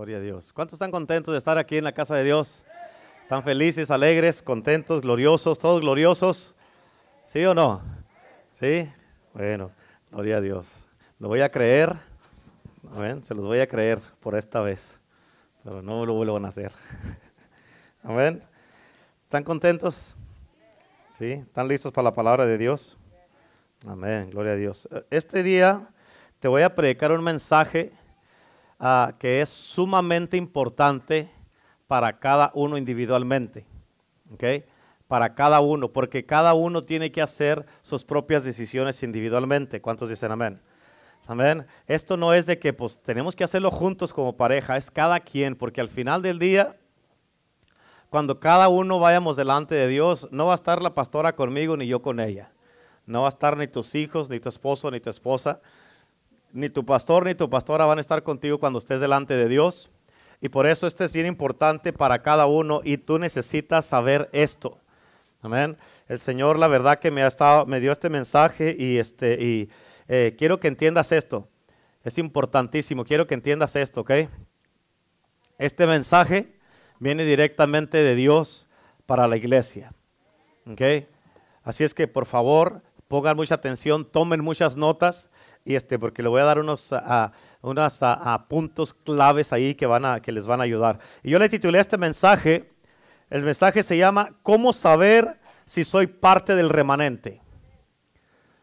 Gloria a Dios. ¿Cuántos están contentos de estar aquí en la casa de Dios? ¿Están felices, alegres, contentos, gloriosos, todos gloriosos? ¿Sí o no? ¿Sí? Bueno, gloria a Dios. Lo voy a creer. Amén. Se los voy a creer por esta vez. Pero no lo vuelvan a hacer. Amén. ¿Están contentos? ¿Sí? ¿Están listos para la palabra de Dios? Amén. Gloria a Dios. Este día te voy a predicar un mensaje uh, que es sumamente importante para cada uno individualmente. ¿Ok? Para cada uno, porque cada uno tiene que hacer sus propias decisiones individualmente. ¿Cuántos dicen amén? Amén. Esto no es de que pues tenemos que hacerlo juntos como pareja, es cada quien, porque al final del día, cuando cada uno vayamos delante de Dios, no va a estar la pastora conmigo ni yo con ella. No va a estar ni tus hijos, ni tu esposo, ni tu esposa ni tu pastor ni tu pastora van a estar contigo cuando estés delante de Dios. Y por eso este es bien importante para cada uno y tú necesitas saber esto. Amén. El Señor, la verdad que me ha estado, me dio este mensaje y este y eh, quiero que entiendas esto. Es importantísimo. Quiero que entiendas esto, ¿ok? Este mensaje viene directamente de Dios para la iglesia, ¿ok? Así es que por favor pongan mucha atención, tomen muchas notas y este, porque le voy a dar unos, a, puntos claves ahí que, van a, que les van a ayudar. Y yo le titulé este mensaje, el mensaje se llama ¿Cómo saber si soy parte del remanente?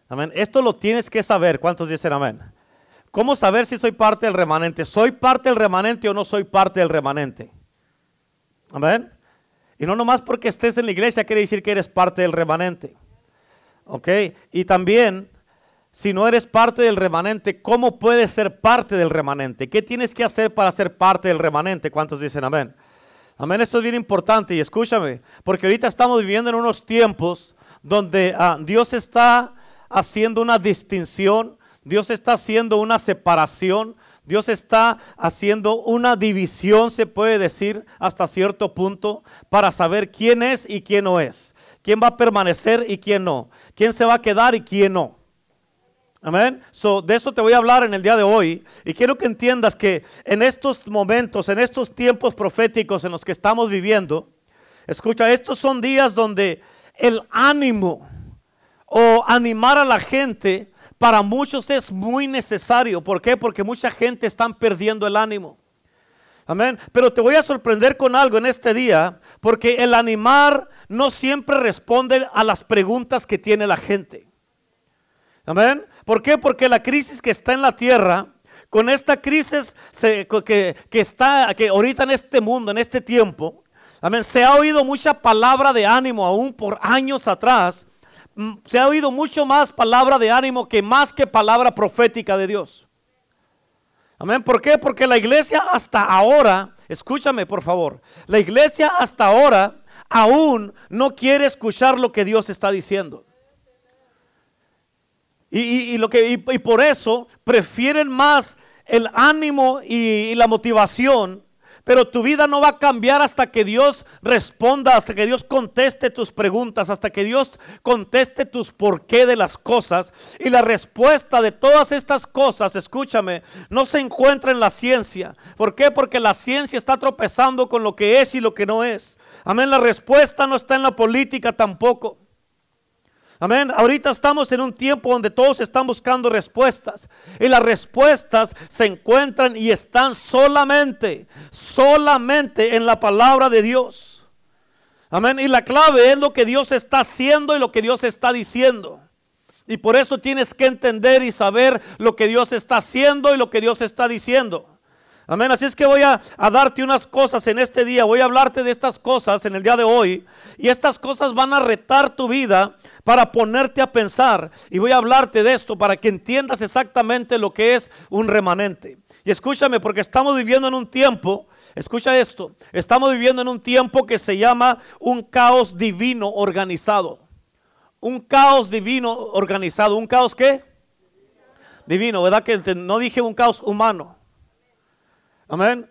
Amén. Esto lo tienes que saber. ¿Cuántos dicen amén? ¿Cómo saber si soy parte del remanente? ¿Soy parte del remanente o no soy parte del remanente? Amén. Y no nomás porque estés en la iglesia quiere decir que eres parte del remanente. ¿Ok? Y también si no eres parte del remanente, ¿cómo puedes ser parte del remanente? ¿Qué tienes que hacer para ser parte del remanente? ¿Cuántos dicen amén? Amén, esto es bien importante y escúchame, porque ahorita estamos viviendo en unos tiempos donde ah, Dios está haciendo una distinción, Dios está haciendo una separación, Dios está haciendo una división, se puede decir, hasta cierto punto, para saber quién es y quién no es, quién va a permanecer y quién no, quién se va a quedar y quién no. Amén. So, de eso te voy a hablar en el día de hoy. Y quiero que entiendas que en estos momentos, en estos tiempos proféticos en los que estamos viviendo, escucha, estos son días donde el ánimo o animar a la gente para muchos es muy necesario. ¿Por qué? Porque mucha gente está perdiendo el ánimo. Amén. Pero te voy a sorprender con algo en este día, porque el animar no siempre responde a las preguntas que tiene la gente. Amén. ¿Por qué? Porque la crisis que está en la tierra, con esta crisis que, está que ahorita en este mundo, en este tiempo, amén, se ha oído mucha palabra de ánimo aún por años atrás. Mm, se ha oído mucho más palabra de ánimo que más que palabra profética de Dios. Amén. ¿Por qué? Porque la iglesia hasta ahora, escúchame por favor, la iglesia hasta ahora aún no quiere escuchar lo que Dios está diciendo. Y, lo que, y, por eso prefieren más el ánimo y, la motivación. Pero tu vida no va a cambiar hasta que Dios responda, hasta que Dios conteste tus preguntas, hasta que Dios conteste tus por qué de las cosas. Y la respuesta de todas estas cosas, escúchame, no se encuentra en la ciencia. ¿Por qué? Porque la ciencia está tropezando con lo que es y lo que no es. Amén, la respuesta no está en la política tampoco. Amén. Ahorita estamos en un tiempo donde todos están buscando respuestas. Y las respuestas se encuentran y están solamente, solamente en la palabra de Dios. Amén. Y la clave es lo que Dios está haciendo y lo que Dios está diciendo. Y por eso tienes que entender y saber lo que Dios está haciendo y lo que Dios está diciendo. Amén. Así es que voy a, a, darte unas cosas en este día. Voy a hablarte de estas cosas en el día de hoy. Y estas cosas van a retar tu vida para ponerte a pensar. Y voy a hablarte de esto para que entiendas exactamente lo que es un remanente. Y escúchame, porque estamos viviendo en un tiempo, escucha esto, estamos viviendo en un tiempo que se llama un caos divino organizado. Un caos divino organizado. ¿Un caos qué? Divino, ¿verdad? Que no dije un caos humano. Amén.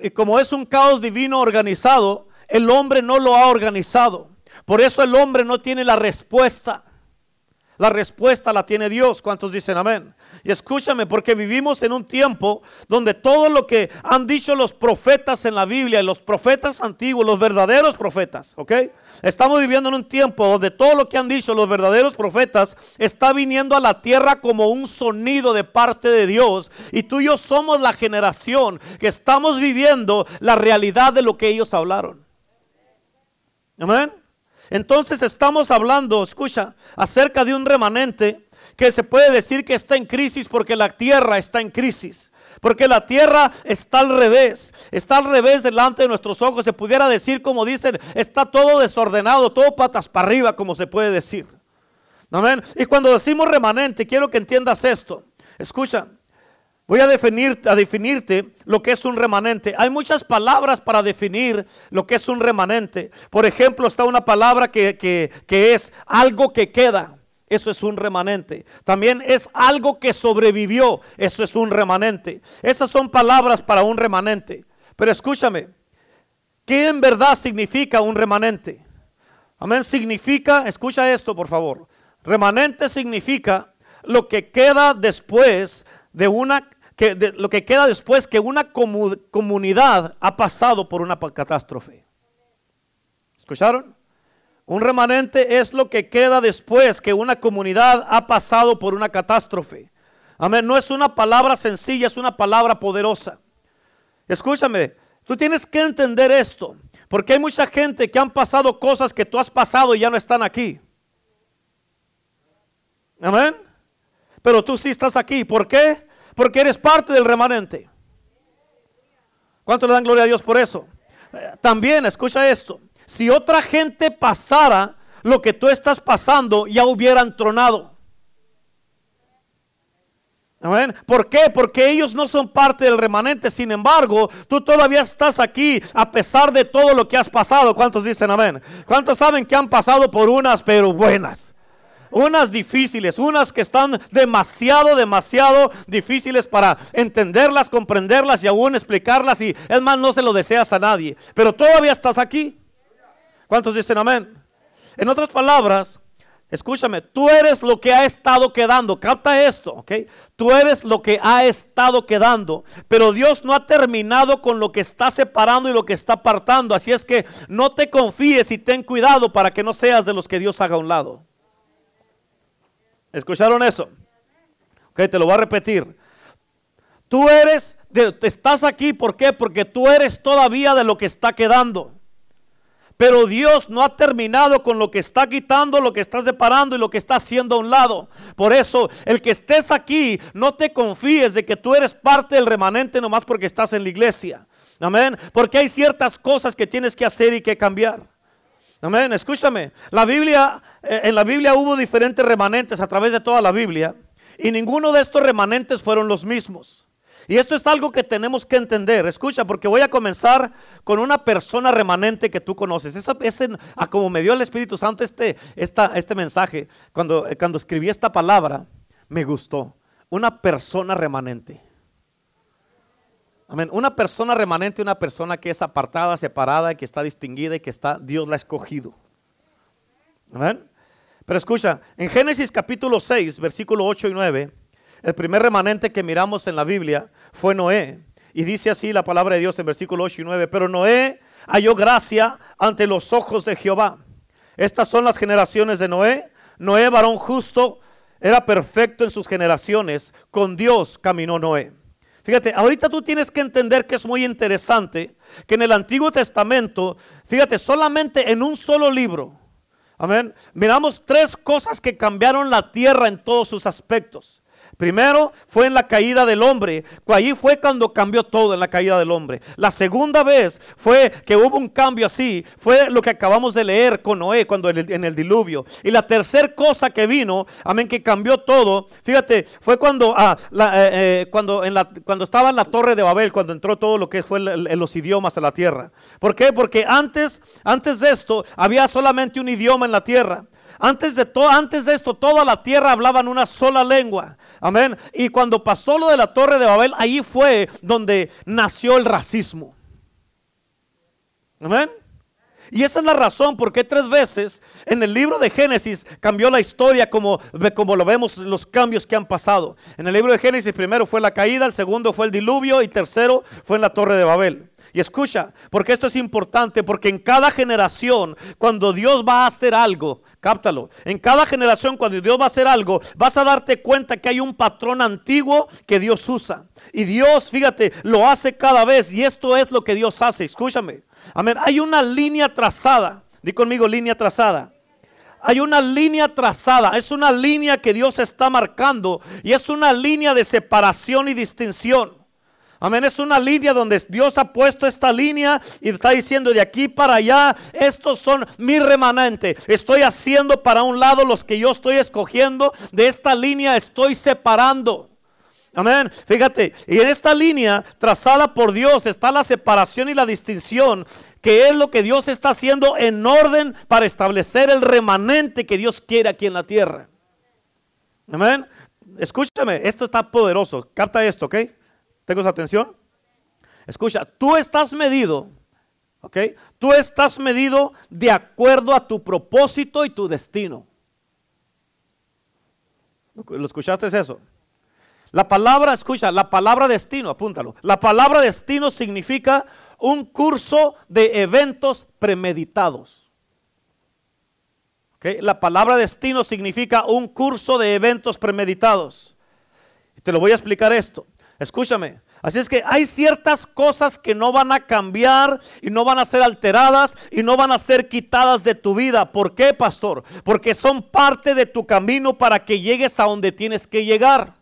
Y como es un caos divino organizado, el hombre no lo ha organizado. Por eso el hombre no tiene la respuesta. La respuesta la tiene Dios. ¿Cuántos dicen amén? Y escúchame, porque vivimos en un tiempo donde todo lo que han dicho los profetas en la Biblia, los profetas antiguos, los verdaderos profetas, ¿ok? Estamos viviendo en un tiempo donde todo lo que han dicho los verdaderos profetas está viniendo a la tierra como un sonido de parte de Dios. Y tú y yo somos la generación que estamos viviendo la realidad de lo que ellos hablaron. Amén. Entonces estamos hablando, escucha, acerca de un remanente que se puede decir que está en crisis porque la tierra está en crisis. Porque la tierra está al revés, está al revés delante de nuestros ojos. Se pudiera decir, como dicen, está todo desordenado, todo patas para arriba, como se puede decir. Amén. Y cuando decimos remanente, quiero que entiendas esto. Escucha, Voy a, definir, a definirte lo que es un remanente. Hay muchas palabras para definir lo que es un remanente. Por ejemplo, está una palabra que, que es algo que queda. Eso es un remanente. También es algo que sobrevivió. Eso es un remanente. Esas son palabras para un remanente. Pero escúchame, ¿qué en verdad significa un remanente? Amén, significa, escucha esto por favor. Remanente significa lo que queda después de una que lo que queda después que una comunidad ha pasado por una catástrofe. ¿Escucharon? Un remanente es lo que queda después que una comunidad ha pasado por una catástrofe. Amén. No es una palabra sencilla, es una palabra poderosa. Escúchame, tú tienes que entender esto. Porque hay mucha gente que han pasado cosas que tú has pasado y ya no están aquí. Amén. Pero tú sí estás aquí. ¿Por qué? Porque eres parte del remanente. ¿Cuánto le dan gloria a Dios por eso? Eh, también, escucha esto. Si otra gente pasara lo que tú estás pasando, ya hubieran tronado. ¿Amén? ¿Por qué? Porque ellos no son parte del remanente. Sin embargo, tú todavía estás aquí a pesar de todo lo que has pasado. ¿Cuántos dicen amén? ¿Cuántos saben que han pasado por unas pero buenas? unas difíciles, unas que están demasiado, demasiado difíciles para entenderlas, comprenderlas y aún explicarlas. Y es más, no se lo deseas a nadie. Pero todavía estás aquí. ¿Cuántos dicen amén? En otras palabras, escúchame, tú eres lo que ha estado quedando. Capta esto, ¿ok? Tú eres lo que ha estado quedando. Pero Dios no ha terminado con lo que está separando y lo que está apartando. Así es que no te confíes y ten cuidado para que no seas de los que Dios haga a un lado. ¿Escucharon eso? Ok, te lo voy a repetir. Tú eres, estás aquí, ¿por qué? Porque tú eres todavía de lo que está quedando. Pero Dios no ha terminado con lo que está quitando, lo que está separando y lo que está haciendo a un lado. Por eso, el que estés aquí, no te confíes de que tú eres parte del remanente nomás porque estás en la iglesia. Amén. Porque hay ciertas cosas que tienes que hacer y que cambiar. Amén. Escúchame. La Biblia eh, en la Biblia hubo diferentes remanentes a través de toda la Biblia y ninguno de estos remanentes fueron los mismos. Y esto es algo que tenemos que entender. Escucha, porque voy a comenzar con una persona remanente que tú conoces. Esa, a como me dio el Espíritu Santo este, este mensaje, cuando, eh, cuando escribí esta palabra, me gustó. Una persona remanente. Amén. Una persona remanente, una persona que es apartada, separada, que está distinguida y que está, Dios la ha escogido. Amén. Pero escucha, en Génesis capítulo 6, versículo 8 y 9, el primer remanente que miramos en la Biblia fue Noé. Y dice así la palabra de Dios en versículo 8 y 9, pero Noé halló gracia ante los ojos de Jehová. Estas son las generaciones de Noé. Noé, varón justo, era perfecto en sus generaciones. Con Dios caminó Noé. Fíjate, ahorita tú tienes que entender que es muy interesante que en el Antiguo Testamento, fíjate, solamente en un solo libro, Amén. Miramos tres cosas que cambiaron la tierra en todos sus aspectos. Primero fue en la caída del hombre. Allí fue cuando cambió todo en la caída del hombre. La segunda vez fue que hubo un cambio así. Fue lo que acabamos de leer con Noé cuando en el, diluvio. Y la tercera cosa que vino, amén, que cambió todo. Fíjate, fue cuando, ah, eh, eh, cuando, en la, estaba en la torre de Babel, cuando entró todo lo que fue los idiomas a la tierra. ¿Por qué? Porque antes, antes de esto había solamente un idioma en la tierra. Antes de, todo, antes de esto, toda la tierra hablaban una sola lengua. Amén. Y cuando pasó lo de la torre de Babel, ahí fue donde nació el racismo. Amén. Y esa es la razón por qué tres veces en el libro de Génesis cambió la historia como, como lo vemos los cambios que han pasado. En el libro de Génesis primero fue la caída, el segundo fue el diluvio y tercero fue en la torre de Babel. Y escucha, porque esto es importante, porque en cada generación, cuando Dios va a hacer algo, cáptalo, en cada generación, cuando Dios va a hacer algo, vas a darte cuenta que hay un patrón antiguo que Dios usa. Y Dios, fíjate, lo hace cada vez. Y esto es lo que Dios hace, escúchame. Amén, hay una línea trazada. Di conmigo, línea trazada hay una línea trazada, es una línea que Dios está marcando y es una línea de separación y distinción. Amén, es una línea donde Dios ha puesto esta línea y está diciendo de aquí para allá, estos son mi remanente. Estoy haciendo para un lado los que yo estoy escogiendo, de esta línea estoy separando. Amén. Fíjate, y en esta línea trazada por Dios está la separación y la distinción, que es lo que Dios está haciendo en orden para establecer el remanente que Dios quiere aquí en la tierra. Amén. Escúchame, esto está poderoso. Capta esto, ¿ok? ¿Tengo su atención? Escucha, tú estás medido, ¿ok? Tú estás medido de acuerdo a tu propósito y tu destino. ¿Lo escuchaste eso? La palabra, escucha, la palabra destino, apúntalo. La palabra destino significa un curso de eventos premeditados. ¿Okay? La palabra destino significa un curso de eventos premeditados. Te lo voy a explicar esto. Escúchame. Así es que hay ciertas cosas que no van a cambiar y no van a ser alteradas y no van a ser quitadas de tu vida. ¿Por qué, pastor? Porque son parte de tu camino para que llegues a donde tienes que llegar.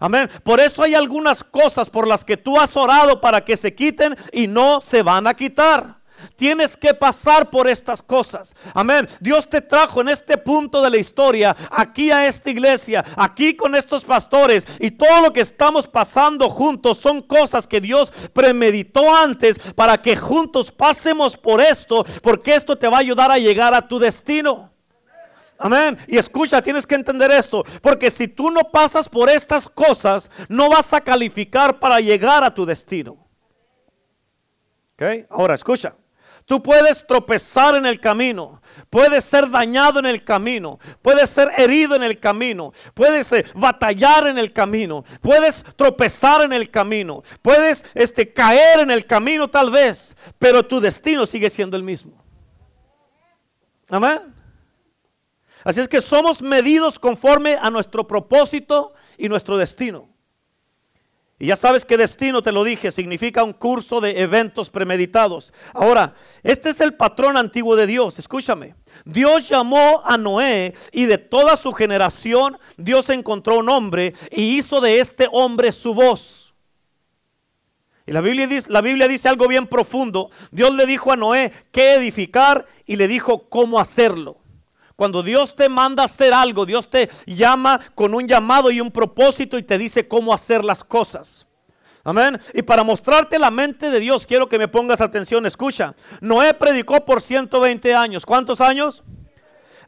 Amén. Por eso hay algunas cosas por las que tú has orado para que se quiten y no se van a quitar. Tienes que pasar por estas cosas. Amén. Dios te trajo en este punto de la historia, aquí a esta iglesia, aquí con estos pastores y todo lo que estamos pasando juntos son cosas que Dios premeditó antes para que juntos pasemos por esto, porque esto te va a ayudar a llegar a tu destino. Amén. Y escucha, tienes que entender esto, porque si tú no pasas por estas cosas, no vas a calificar para llegar a tu destino. ¿Ok? Ahora, escucha. Tú puedes tropezar en el camino, puedes ser dañado en el camino, puedes ser herido en el camino, puedes eh, batallar en el camino, puedes tropezar en el camino, puedes este, caer en el camino tal vez, pero tu destino sigue siendo el mismo. Amén. Así es que somos medidos conforme a nuestro propósito y nuestro destino. Y ya sabes que destino, te lo dije, significa un curso de eventos premeditados. Ahora, este es el patrón antiguo de Dios, escúchame. Dios llamó a Noé y de toda su generación Dios encontró un hombre y hizo de este hombre su voz. Y la Biblia, dice, la Biblia dice algo bien profundo. Dios le dijo a Noé qué edificar y le dijo cómo hacerlo. Cuando Dios te manda a hacer algo, Dios te llama con un llamado y un propósito y te dice cómo hacer las cosas. Amén. Y para mostrarte la mente de Dios, quiero que me pongas atención. Escucha, Noé predicó por 120 años. ¿Cuántos años?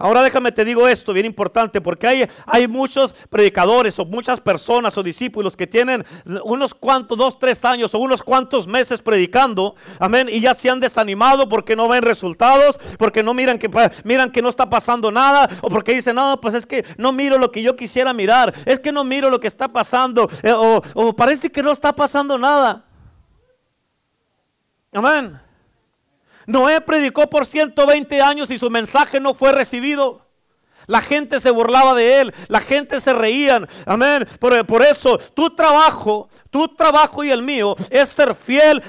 Ahora déjame te digo esto, bien importante, porque hay, hay muchos predicadores o muchas personas o discípulos que tienen unos cuantos, dos, tres años o unos cuantos meses predicando, amén, y ya se han desanimado porque no ven resultados, porque no miran que, miran que no está pasando nada, o porque dicen, no, pues es que no miro lo que yo quisiera mirar, es que no miro lo que está pasando, eh, o, o parece que no está pasando nada. Amén. Noé predicó por 120 años y su mensaje no fue recibido. La gente se burlaba de él, la gente se reían. Amén. Por, por eso tu trabajo tu trabajo y el mío es ser fiel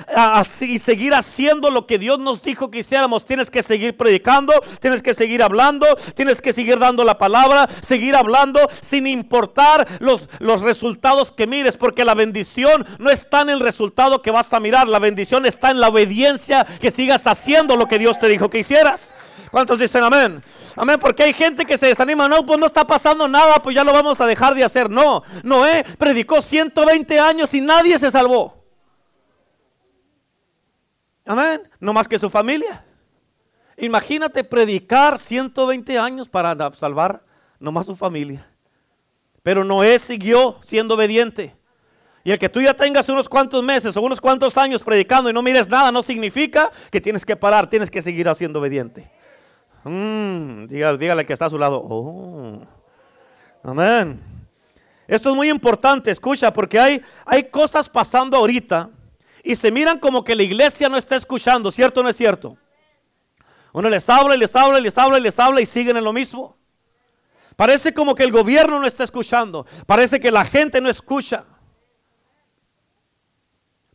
y seguir haciendo lo que Dios nos dijo que hiciéramos. Tienes que seguir predicando, tienes que seguir hablando, tienes que seguir dando la palabra, seguir hablando sin importar los, los resultados que mires, porque la bendición no está en el resultado que vas a mirar, la bendición está en la obediencia que sigas haciendo lo que Dios te dijo que hicieras. ¿Cuántos dicen amén? Amén, porque hay gente que se desanima, no, pues no está pasando nada, pues ya lo vamos a dejar de hacer. No, Noé predicó 120 años y nadie se salvó. Amén, no más que su familia. Imagínate predicar 120 años para salvar nomás su familia. Pero Noé siguió siendo obediente. Y el que tú ya tengas unos cuantos meses o unos cuantos años predicando y no mires nada, no significa que tienes que parar, tienes que seguir siendo obediente. Mm, dígale, que está a su lado. Oh. Amén. Esto es muy importante, escucha, porque hay, hay cosas pasando ahorita y se miran como que la iglesia no está escuchando, ¿cierto o no es cierto? Uno les habla y les habla y les habla y les habla y siguen en lo mismo. Parece como que el gobierno no está escuchando, parece que la gente no escucha.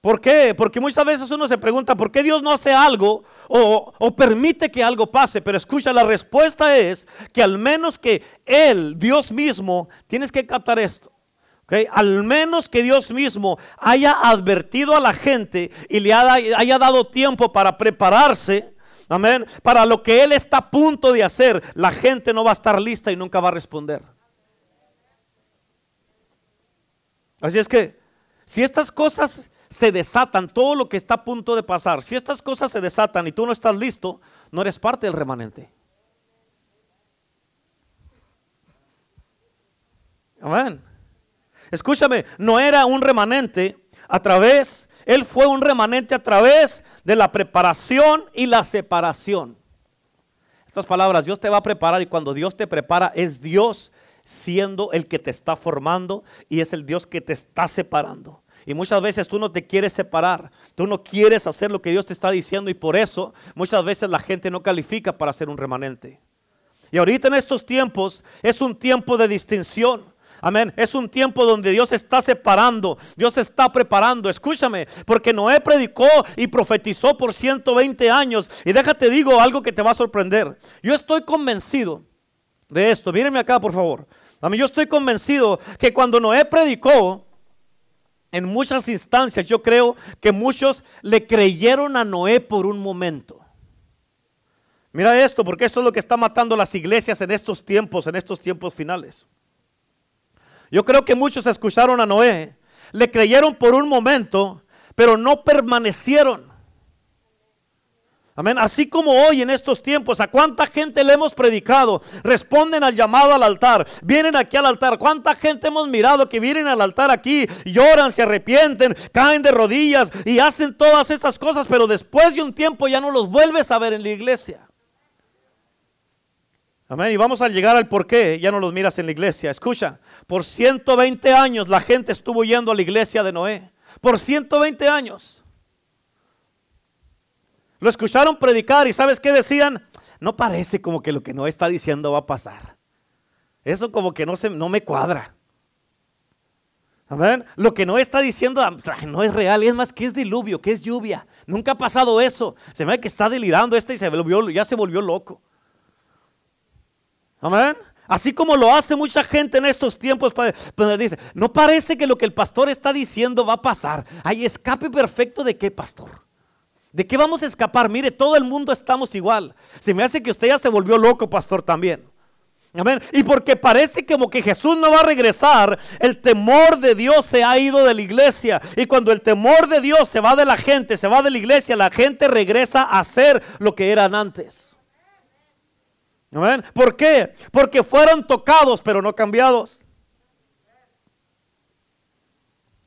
¿Por qué? Porque muchas veces uno se pregunta, ¿por qué Dios no hace algo o, permite que algo pase? Pero escucha, la respuesta es que al menos que Él, Dios mismo, tienes que captar esto. Okay? Al menos que Dios mismo haya advertido a la gente y le haya dado tiempo para prepararse, amén, para lo que Él está a punto de hacer, la gente no va a estar lista y nunca va a responder. Así es que, si estas cosas se desatan, todo lo que está a punto de pasar, si estas cosas se desatan y tú no estás listo, no eres parte del remanente. Amén. Escúchame, no era un remanente a través, él fue un remanente a través de la preparación y la separación. Estas palabras, Dios te va a preparar y cuando Dios te prepara es Dios siendo el que te está formando y es el Dios que te está separando. Y muchas veces tú no te quieres separar, tú no quieres hacer lo que Dios te está diciendo y por eso muchas veces la gente no califica para ser un remanente. Y ahorita en estos tiempos es un tiempo de distinción. Amén. Es un tiempo donde Dios está separando, Dios está preparando. Escúchame, porque Noé predicó y profetizó por 120 años. Y déjate digo algo que te va a sorprender. Yo estoy convencido de esto. Mírenme acá, por favor. Amén. Yo estoy convencido que cuando Noé predicó, en muchas instancias yo creo que muchos le creyeron a Noé por un momento. Mira esto, porque esto es lo que está matando las iglesias en estos tiempos, en estos tiempos finales. Yo creo que muchos escucharon a Noé, le creyeron por un momento, pero no permanecieron. Amén. Así como hoy en estos tiempos, ¿a cuánta gente le hemos predicado? Responden al llamado al altar. Vienen aquí al altar. ¿Cuánta gente hemos mirado que vienen al altar aquí? Lloran, se arrepienten, caen de rodillas y hacen todas esas cosas, pero después de un tiempo ya no los vuelves a ver en la iglesia. Amén. Y vamos a llegar al por qué ya no los miras en la iglesia. Escucha, por 120 años la gente estuvo yendo a la iglesia de Noé. Por 120 años. Lo escucharon predicar y ¿sabes qué decían? No parece como que lo que no está diciendo va a pasar. Eso como que no, se, no me cuadra. Amén. Lo que no está diciendo no es real, es más que es diluvio, que es lluvia. Nunca ha pasado eso. Se ve que está delirando este y se volvió, ya se volvió loco. Amén. Así como lo hace mucha gente en estos tiempos, pues dice, no parece que lo que el pastor está diciendo va a pasar. Hay escape perfecto de qué pastor. ¿De qué vamos a escapar? Mire, todo el mundo estamos igual. Se me hace que usted ya se volvió loco, pastor, también. Amén. Y porque parece como que Jesús no va a regresar, el temor de Dios se ha ido de la iglesia. Y cuando el temor de Dios se va de la gente, se va de la iglesia, la gente regresa a ser lo que eran antes. Amén. ¿Por qué? Porque fueron tocados, pero no cambiados.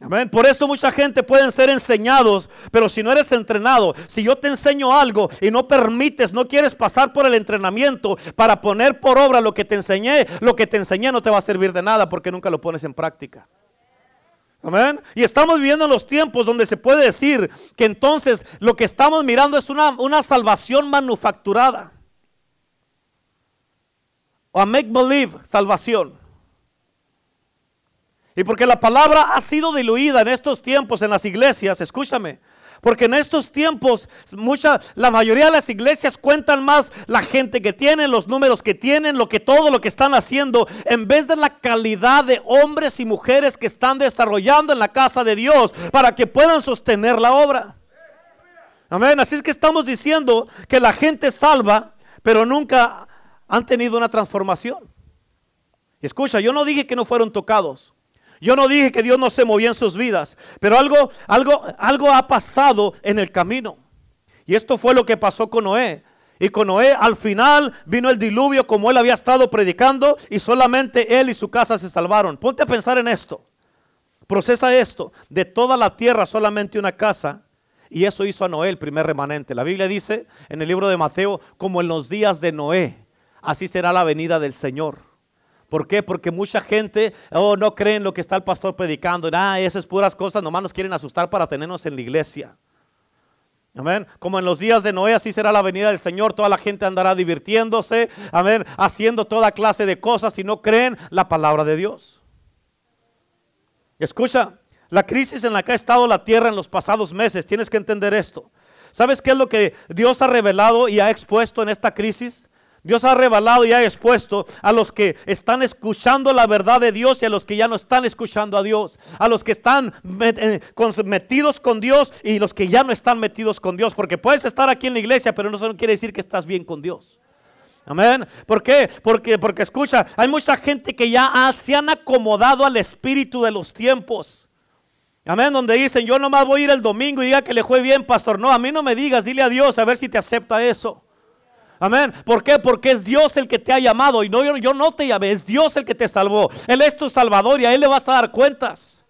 Amén. Por eso mucha gente pueden ser enseñados, pero si no eres entrenado, si yo te enseño algo y no permites, no quieres pasar por el entrenamiento para poner por obra lo que te enseñé, lo que te enseñé no te va a servir de nada porque nunca lo pones en práctica. Amén. Y estamos viviendo en los tiempos donde se puede decir que entonces lo que estamos mirando es una, una salvación manufacturada. O a make believe salvación. Y porque la palabra ha sido diluida en estos tiempos en las iglesias, escúchame. Porque en estos tiempos, mucha, la mayoría de las iglesias cuentan más la gente que tienen, los números que tienen, lo que todo lo que están haciendo, en vez de la calidad de hombres y mujeres que están desarrollando en la casa de Dios para que puedan sostener la obra. Amén. Así es que estamos diciendo que la gente salva, pero nunca han tenido una transformación. Escucha, yo no dije que no fueron tocados. Yo no dije que Dios no se movía en sus vidas, pero algo, algo, algo ha pasado en el camino. Y esto fue lo que pasó con Noé. Y con Noé al final vino el diluvio como él había estado predicando y solamente él y su casa se salvaron. Ponte a pensar en esto. Procesa esto. De toda la tierra solamente una casa. Y eso hizo a Noé el primer remanente. La Biblia dice en el libro de Mateo, como en los días de Noé, así será la venida del Señor. ¿Por qué? Porque mucha gente oh, no cree en lo que está el pastor predicando. Ah, esas puras cosas, nomás nos quieren asustar para tenernos en la iglesia. Amén. Como en los días de Noé, así será la venida del Señor. Toda la gente andará divirtiéndose. Amén. Haciendo toda clase de cosas y no creen la palabra de Dios. Escucha, la crisis en la que ha estado la tierra en los pasados meses, tienes que entender esto. ¿Sabes qué es lo que Dios ha revelado y ha expuesto en esta crisis? Dios ha revelado y ha expuesto a los que están escuchando la verdad de Dios y a los que ya no están escuchando a Dios. A los que están eh, metidos con Dios y los que ya no están metidos con Dios. Porque puedes estar aquí en la iglesia, pero no quiere decir que estás bien con Dios. Amén. ¿Por qué? Porque, porque escucha, hay mucha gente que ya se han acomodado al espíritu de los tiempos. Amén, donde dicen, yo nomás voy a ir el domingo y diga que le fue bien, pastor. No, a mí no me digas, dile a Dios a ver si te acepta eso. Amén. ¿Por qué? Porque es Dios el que te ha llamado y no yo, no te llamé, es Dios el que te salvó. Él es tu salvador y a él le vas a dar cuentas.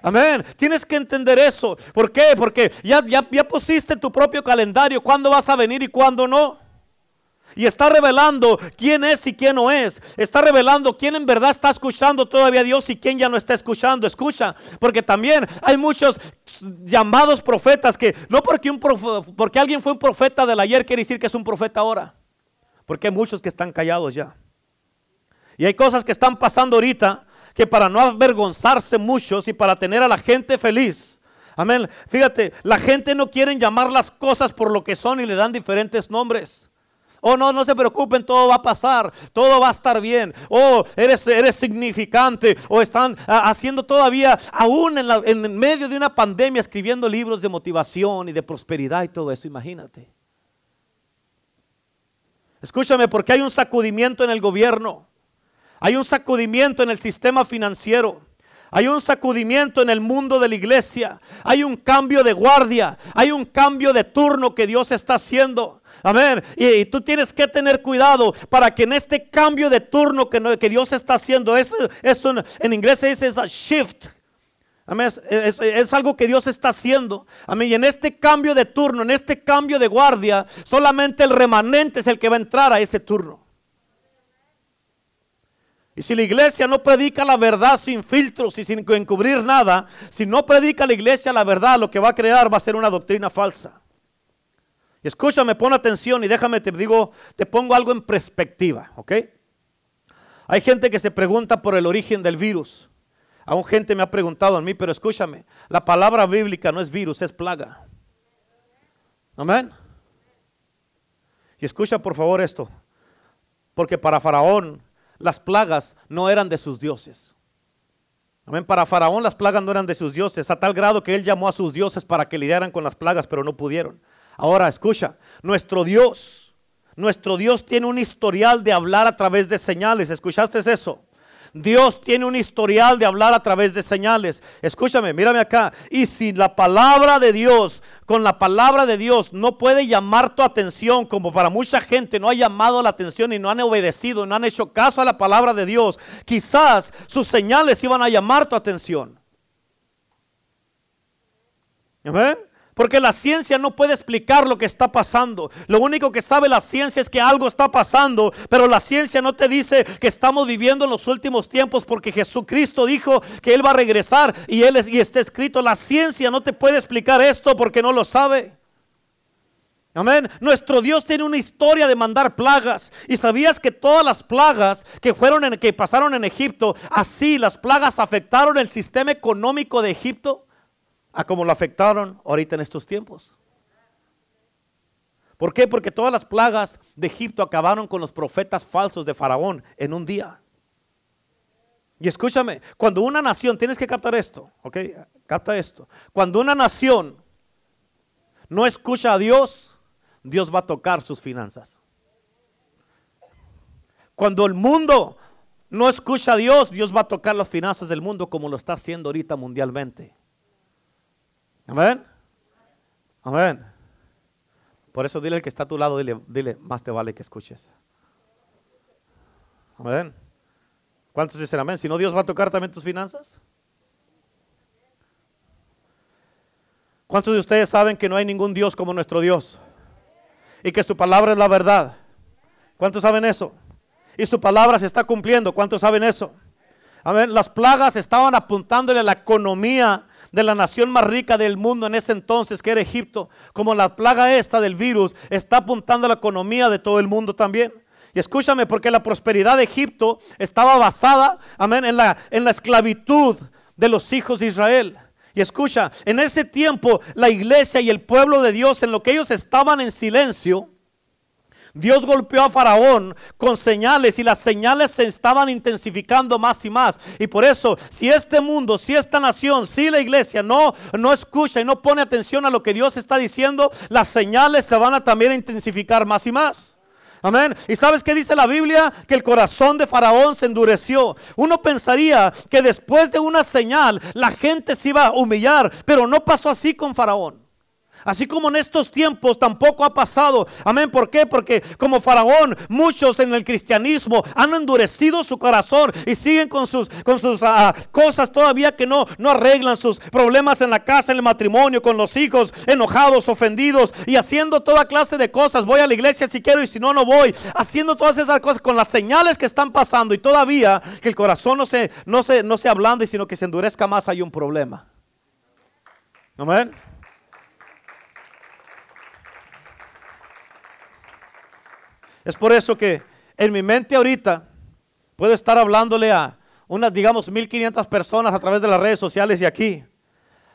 Amén. Tienes que entender eso. ¿Por qué? Porque ya, ya, ya pusiste tu propio calendario, cuándo vas a venir y cuándo no. Y está revelando quién es y quién no es. Está revelando quién en verdad está escuchando todavía a Dios y quién ya no está escuchando. Escucha, porque también hay muchos llamados profetas que no porque, un porque alguien fue un profeta del ayer quiere decir que es un profeta ahora. Porque hay muchos que están callados ya. Y hay cosas que están pasando ahorita que para no avergonzarse muchos y para tener a la gente feliz. Amén. Fíjate, la gente no quiere llamar las cosas por lo que son y le dan diferentes nombres. Oh, no, no se preocupen, todo va a pasar, todo va a estar bien. Oh, eres, eres significante. O están ah, haciendo todavía, aún en, en medio de una pandemia, escribiendo libros de motivación y de prosperidad y todo eso. Imagínate. Escúchame, porque hay un sacudimiento en el gobierno. Hay un sacudimiento en el sistema financiero. Hay un sacudimiento en el mundo de la iglesia. Hay un cambio de guardia. Hay un cambio de turno que Dios está haciendo. Amén. Y, tú tienes que tener cuidado para que en este cambio de turno que, Dios está haciendo, es, en inglés se dice a shift. Amén. Es, algo que Dios está haciendo. Amén. Y en este cambio de turno, en este cambio de guardia, solamente el remanente es el que va a entrar a ese turno. Y si la iglesia no predica la verdad sin filtros y sin encubrir nada, si no predica la iglesia la verdad, lo que va a crear va a ser una doctrina falsa. Escúchame, pon atención y déjame, te digo, te pongo algo en perspectiva, ¿ok? Hay gente que se pregunta por el origen del virus. Aún gente me ha preguntado a mí, pero escúchame, la palabra bíblica no es virus, es plaga. Amén. Y escucha por favor esto, porque para Faraón las plagas no eran de sus dioses. Amén. Para Faraón las plagas no eran de sus dioses, a tal grado que él llamó a sus dioses para que lidiaran con las plagas, pero no pudieron. Ahora, escucha, nuestro Dios, nuestro Dios tiene un historial de hablar a través de señales. ¿Escuchaste eso? Dios tiene un historial de hablar a través de señales. Escúchame, mírame acá. Y si la palabra de Dios, con la palabra de Dios, no puede llamar tu atención, como para mucha gente no ha llamado la atención y no han obedecido, no han hecho caso a la palabra de Dios, quizás sus señales iban a llamar tu atención. ¿Amén? Porque la ciencia no puede explicar lo que está pasando. Lo único que sabe la ciencia es que algo está pasando, pero la ciencia no te dice que estamos viviendo en los últimos tiempos porque Jesucristo dijo que Él va a regresar y, él es, y está escrito. La ciencia no te puede explicar esto porque no lo sabe. Amén. Nuestro Dios tiene una historia de mandar plagas. Y sabías que todas las plagas que fueron en, que pasaron en Egipto, así las plagas afectaron el sistema económico de Egipto a como lo afectaron ahorita en estos tiempos. ¿Por qué? Porque todas las plagas de Egipto acabaron con los profetas falsos de Faraón en un día. Y escúchame, cuando una nación, tienes que captar esto, ¿ok? Capta esto. Cuando una nación no escucha a Dios, Dios va a tocar sus finanzas. Cuando el mundo no escucha a Dios, Dios va a tocar las finanzas del mundo como lo está haciendo ahorita mundialmente. Amén. Amén. Por eso dile al que está a tu lado, dile, dile, más te vale que escuches. Amén. ¿Cuántos dicen amén? Si no, Dios va a tocar también tus finanzas. ¿Cuántos de ustedes saben que no hay ningún Dios como nuestro Dios? Y que su palabra es la verdad. ¿Cuántos saben eso? Y su palabra se está cumpliendo. ¿Cuántos saben eso? A ver, las plagas estaban apuntándole a la economía de la nación más rica del mundo en ese entonces, que era Egipto, como la plaga esta del virus, está apuntando a la economía de todo el mundo también. Y escúchame, porque la prosperidad de Egipto estaba basada, amén, en la, en la esclavitud de los hijos de Israel. Y escucha, en ese tiempo la iglesia y el pueblo de Dios, en lo que ellos estaban en silencio, Dios golpeó a Faraón con señales y las señales se estaban intensificando más y más. Y por eso, si este mundo, si esta nación, si la iglesia no, no escucha y no pone atención a lo que Dios está diciendo, las señales se van a también intensificar más y más. Amén. ¿Y sabes qué dice la Biblia? Que el corazón de Faraón se endureció. Uno pensaría que después de una señal la gente se iba a humillar, pero no pasó así con Faraón. Así como en estos tiempos tampoco ha pasado. Amén. ¿Por qué? Porque como Faraón, muchos en el cristianismo han endurecido su corazón y siguen con sus, con sus ah, cosas todavía que no, no arreglan sus problemas en la casa, en el matrimonio, con los hijos, enojados, ofendidos y haciendo toda clase de cosas. Voy a la iglesia si quiero y si no, no voy. Haciendo todas esas cosas con las señales que están pasando y todavía que el corazón no se, no se, no se ablande, sino que se endurezca más, hay un problema. Amén. Es por eso que en mi mente ahorita puedo estar hablándole a unas, digamos, 1500 personas a través de las redes sociales y aquí.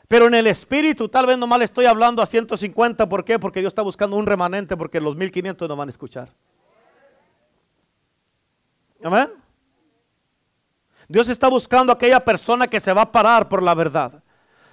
Pero en el espíritu tal vez nomás le estoy hablando a 150. ¿Por qué? Porque Dios está buscando un remanente porque los 1500 no van a escuchar. Amén. Dios está buscando a aquella persona que se va a parar por la verdad.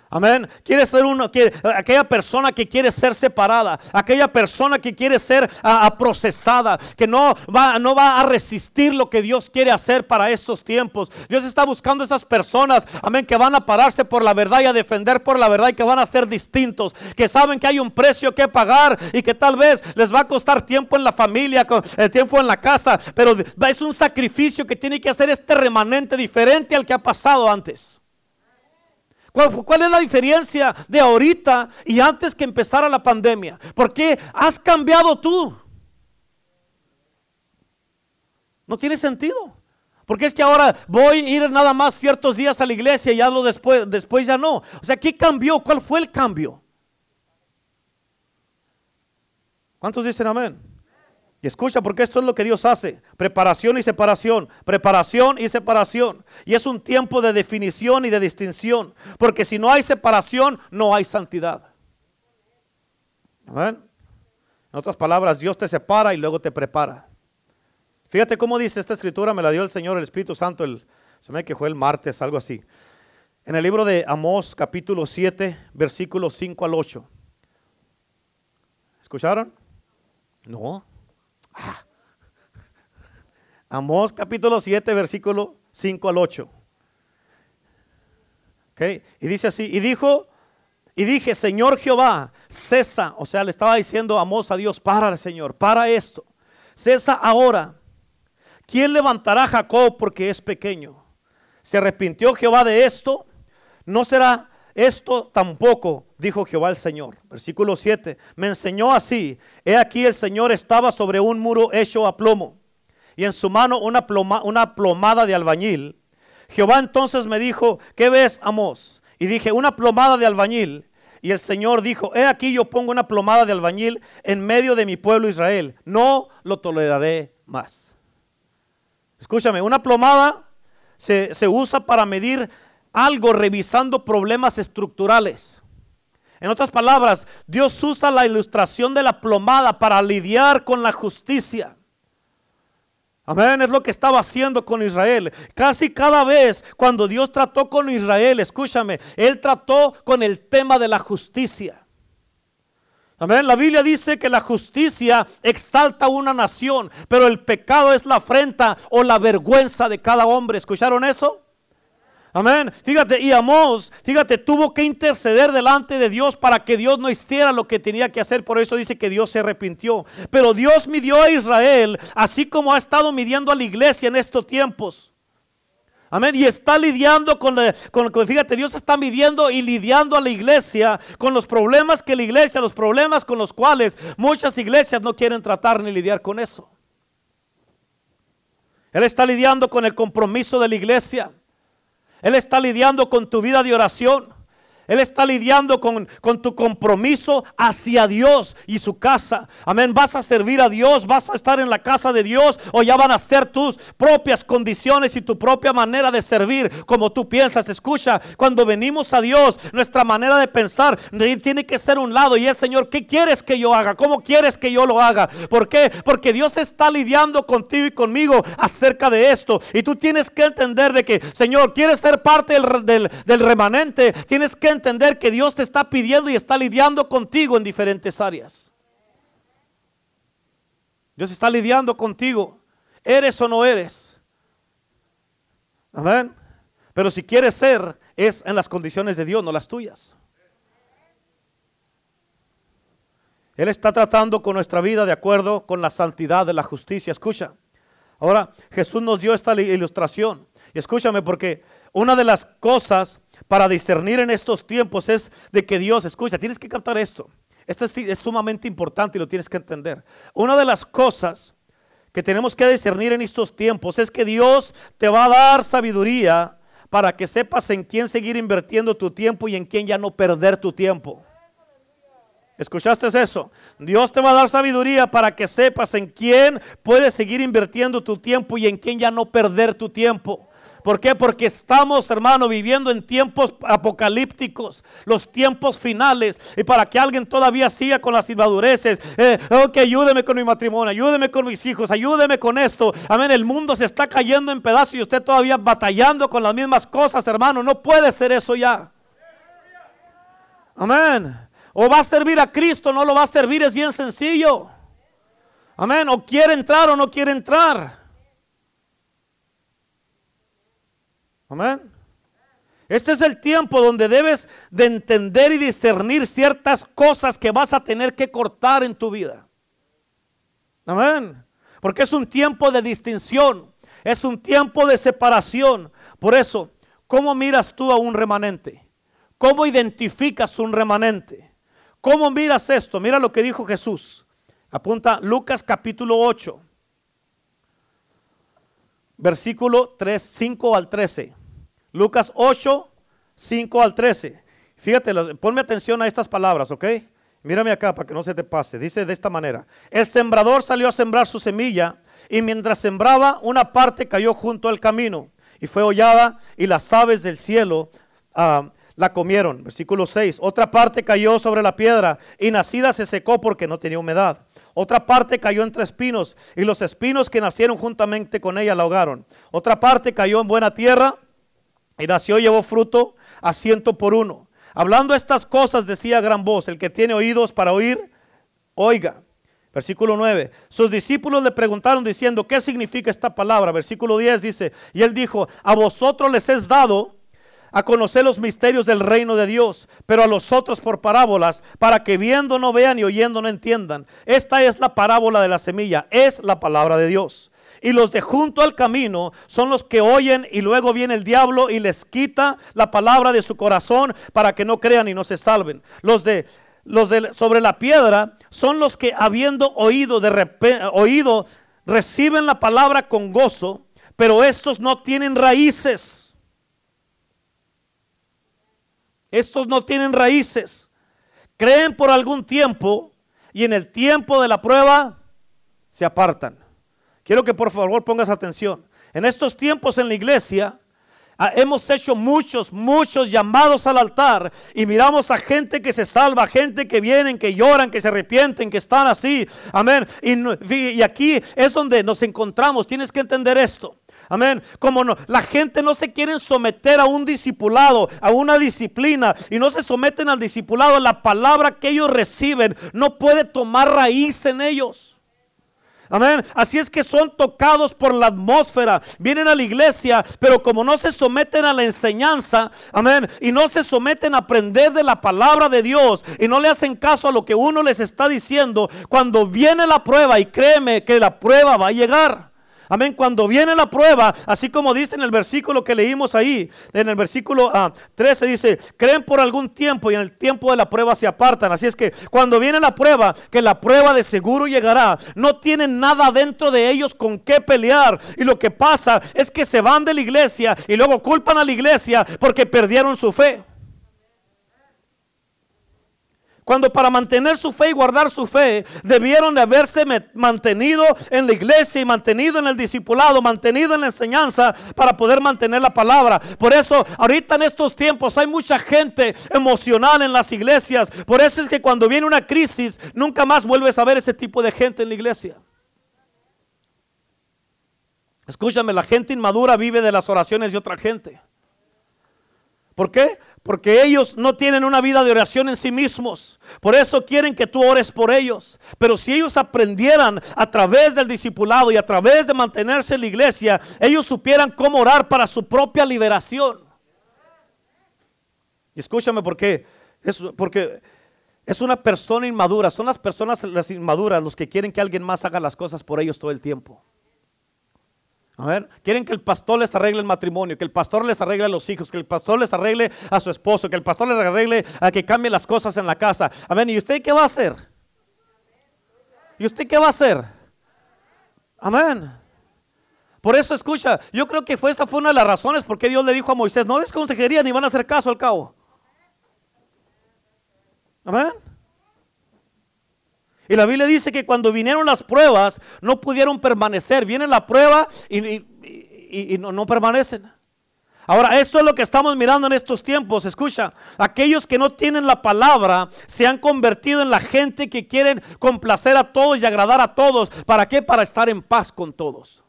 Amén. Quiere ser uno, que aquella persona que quiere ser separada, aquella persona que quiere ser procesada, que no va, no va a resistir lo que Dios quiere hacer para esos tiempos. Dios está buscando esas personas, amén, que van a pararse por la verdad y a defender por la verdad y que van a ser distintos, que saben que hay un precio que pagar y que tal vez les va a costar tiempo en la familia, el tiempo en la casa, pero es un sacrificio que tiene que hacer este remanente diferente al que ha pasado antes. ¿Cuál, es la diferencia de ahorita y antes que empezara la pandemia? ¿Por qué has cambiado tú? No tiene sentido. Porque es que ahora voy a ir nada más ciertos días a la iglesia y ya lo después, después ya no. O sea, ¿qué cambió? ¿Cuál fue el cambio? ¿Cuántos dicen amén? Escucha, porque esto es lo que Dios hace. Preparación y separación. Preparación y separación. Y es un tiempo de definición y de distinción. Porque si no hay separación, no hay santidad. En otras palabras, Dios te separa y luego te prepara. Fíjate cómo dice esta escritura, me la dio el Señor, el Espíritu Santo, el, se me que fue el martes, algo así. En el libro de Amós, capítulo 7, versículos 5 al 8. ¿Escucharon? No. Ah. Amós capítulo 7, versículo 5 al 8. Y dice así, y dijo, y dije, Señor Jehová, cesa, o sea, le estaba diciendo Amós a Dios, para Señor, para esto, cesa ahora. ¿Quién levantará a Jacob porque es pequeño? ¿Se arrepintió Jehová de esto? ¿No será esto tampoco, dijo Jehová el Señor. Versículo 7. Me enseñó así. He aquí el Señor estaba sobre un muro hecho a plomo y en su mano una, ploma, una plomada de albañil. Jehová entonces me dijo, ¿qué ves, Amos? Y dije, una plomada de albañil. Y el Señor dijo, he aquí yo pongo una plomada de albañil en medio de mi pueblo Israel. No lo toleraré más. Escúchame, una plomada se, se usa para medir algo revisando problemas estructurales. En otras palabras, Dios usa la ilustración de la plomada para lidiar con la justicia. Amén, es lo que estaba haciendo con Israel. Casi cada vez cuando Dios trató con Israel, escúchame, Él trató con el tema de la justicia. Amén, la Biblia dice que la justicia exalta una nación, pero el pecado es la afrenta o la vergüenza de cada hombre. ¿Escucharon eso? Amén. Fíjate, y Amós, fíjate, tuvo que interceder delante de Dios para que Dios no hiciera lo que tenía que hacer. Por eso dice que Dios se arrepintió. Pero Dios midió a Israel, así como ha estado midiendo a la iglesia en estos tiempos. Amén. Y está lidiando con, con, fíjate, Dios está midiendo y lidiando a la iglesia con los problemas que la iglesia, los problemas con los cuales muchas iglesias no quieren tratar ni lidiar con eso. Él está lidiando con el compromiso de la iglesia. Él está lidiando con tu vida de oración. Él está lidiando con, tu compromiso hacia Dios y su casa. Amén. Vas a servir a Dios, vas a estar en la casa de Dios o ya van a ser tus propias condiciones y tu propia manera de servir como tú piensas. Escucha, cuando venimos a Dios, nuestra manera de pensar tiene que ser un lado y es, Señor, ¿qué quieres que yo haga? ¿Cómo quieres que yo lo haga? ¿Por qué? Porque Dios está lidiando contigo y conmigo acerca de esto. Y tú tienes que entender de que, Señor, quieres ser parte del, del, del remanente. Tienes que entender que Dios te está pidiendo y está lidiando contigo en diferentes áreas. Dios está lidiando contigo. ¿Eres o no eres? Amén. Pero si quieres ser, es en las condiciones de Dios, no las tuyas. Él está tratando con nuestra vida de acuerdo con la santidad de la justicia. Escucha. Ahora Jesús nos dio esta ilustración. Y escúchame porque una de las cosas para discernir en estos tiempos es de que Dios, escucha, tienes que captar esto. Esto es, es sumamente importante y lo tienes que entender. Una de las cosas que tenemos que discernir en estos tiempos es que Dios te va a dar sabiduría para que sepas en quién seguir invirtiendo tu tiempo y en quién ya no perder tu tiempo. ¿Escuchaste eso? Dios te va a dar sabiduría para que sepas en quién puedes seguir invirtiendo tu tiempo y en quién ya no perder tu tiempo. ¿Por qué? Porque estamos, hermano, viviendo en tiempos apocalípticos, los tiempos finales. Y para que alguien todavía siga con las inmadureces, eh, ok, ayúdeme con mi matrimonio, ayúdeme con mis hijos, ayúdeme con esto. Amén, el mundo se está cayendo en pedazos y usted todavía batallando con las mismas cosas, hermano. No puede ser eso ya. Amén. O va a servir a Cristo, no lo va a servir, es bien sencillo. Amén. O quiere entrar o no quiere entrar. Amén. Este es el tiempo donde debes de entender y discernir ciertas cosas que vas a tener que cortar en tu vida. Amén. Porque es un tiempo de distinción, es un tiempo de separación. Por eso, ¿cómo miras tú a un remanente? ¿Cómo identificas un remanente? ¿Cómo miras esto? Mira lo que dijo Jesús. Apunta Lucas capítulo 8 versículo 3, 5 al 13. Lucas 8, 5 al 13. Fíjate, ponme atención a estas palabras, ¿ok? Mírame acá para que no se te pase. Dice de esta manera. El sembrador salió a sembrar su semilla y mientras sembraba una parte cayó junto al camino y fue hollada y las aves del cielo ah, la comieron. Versículo 6. Otra parte cayó sobre la piedra y nacida se secó porque no tenía humedad. Otra parte cayó entre espinos y los espinos que nacieron juntamente con ella la ahogaron. Otra parte cayó en buena tierra y nació y llevó fruto a ciento por uno. Hablando estas cosas decía gran voz, el que tiene oídos para oír, oiga. Versículo 9. Sus discípulos le preguntaron diciendo, ¿qué significa esta palabra? Versículo 10 dice, y él dijo, a vosotros les es dado a conocer los misterios del reino de Dios, pero a los otros por parábolas, para que viendo no vean y oyendo no entiendan. Esta es la parábola de la semilla, es la palabra de Dios. Y los de junto al camino son los que oyen y luego viene el diablo y les quita la palabra de su corazón para que no crean y no se salven. Los de los de sobre la piedra son los que habiendo oído de oído reciben la palabra con gozo, pero estos no tienen raíces Estos no tienen raíces. Creen por algún tiempo y en el tiempo de la prueba se apartan. Quiero que por favor pongas atención. En estos tiempos en la iglesia ah, hemos hecho muchos, muchos llamados al altar y miramos a gente que se salva, gente que vienen, que lloran, que se arrepienten, que están así. Amén. Y, y aquí es donde nos encontramos. Tienes que entender esto. Amén. Como no, la gente no se quiere someter a un discipulado, a una disciplina, y no se someten al discipulado, la palabra que ellos reciben no puede tomar raíz en ellos. Amén. Así es que son tocados por la atmósfera. Vienen a la iglesia, pero como no se someten a la enseñanza, amén, y no se someten a aprender de la palabra de Dios y no le hacen caso a lo que uno les está diciendo, cuando viene la prueba, y créeme que la prueba va a llegar. Amén. Cuando viene la prueba, así como dice en el versículo que leímos ahí, en el versículo 13 ah, dice, creen por algún tiempo y en el tiempo de la prueba se apartan. Así es que cuando viene la prueba, que la prueba de seguro llegará, no tienen nada dentro de ellos con qué pelear. Y lo que pasa es que se van de la iglesia y luego culpan a la iglesia porque perdieron su fe. Cuando para mantener su fe y guardar su fe debieron de haberse mantenido en la iglesia y mantenido en el discipulado, mantenido en la enseñanza para poder mantener la palabra. Por eso ahorita en estos tiempos hay mucha gente emocional en las iglesias. Por eso es que cuando viene una crisis nunca más vuelves a ver ese tipo de gente en la iglesia. Escúchame, la gente inmadura vive de las oraciones de otra gente. ¿Por qué? Porque ellos no tienen una vida de oración en sí mismos. Por eso quieren que tú ores por ellos. Pero si ellos aprendieran a través del discipulado y a través de mantenerse en la iglesia, ellos supieran cómo orar para su propia liberación. Y escúchame porque es, porque es una persona inmadura. Son las personas las inmaduras los que quieren que alguien más haga las cosas por ellos todo el tiempo. A ver, quieren que el pastor les arregle el matrimonio, que el pastor les arregle a los hijos, que el pastor les arregle a su esposo, que el pastor les arregle a que cambie las cosas en la casa. Amén. ¿Y usted qué va a hacer? ¿Y usted qué va a hacer? Amén. Por eso escucha, yo creo que fue esa fue una de las razones por qué Dios le dijo a Moisés, no desconsejería ni van a hacer caso al cabo. Amén. Y la Biblia dice que cuando vinieron las pruebas no pudieron permanecer. Viene la prueba y, no, permanecen. Ahora, esto es lo que estamos mirando en estos tiempos. Escucha, aquellos que no tienen la palabra se han convertido en la gente que quieren complacer a todos y agradar a todos. ¿Para qué? Para estar en paz con todos.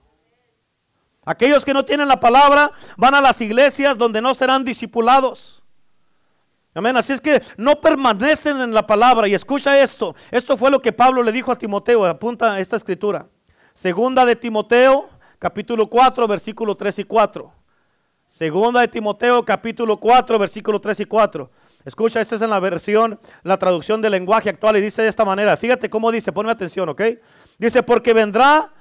Aquellos que no tienen la palabra van a las iglesias donde no serán discipulados. Amén. Así es que no permanecen en la palabra. Y escucha esto. Esto fue lo que Pablo le dijo a Timoteo. Apunta esta escritura. Segunda de Timoteo, capítulo 4, versículo 3 y 4. Segunda de Timoteo, capítulo 4, versículo 3 y 4. Escucha, esta es en la versión, la traducción del lenguaje actual y dice de esta manera. Fíjate cómo dice, ponme atención, ¿ok? Dice, porque vendrá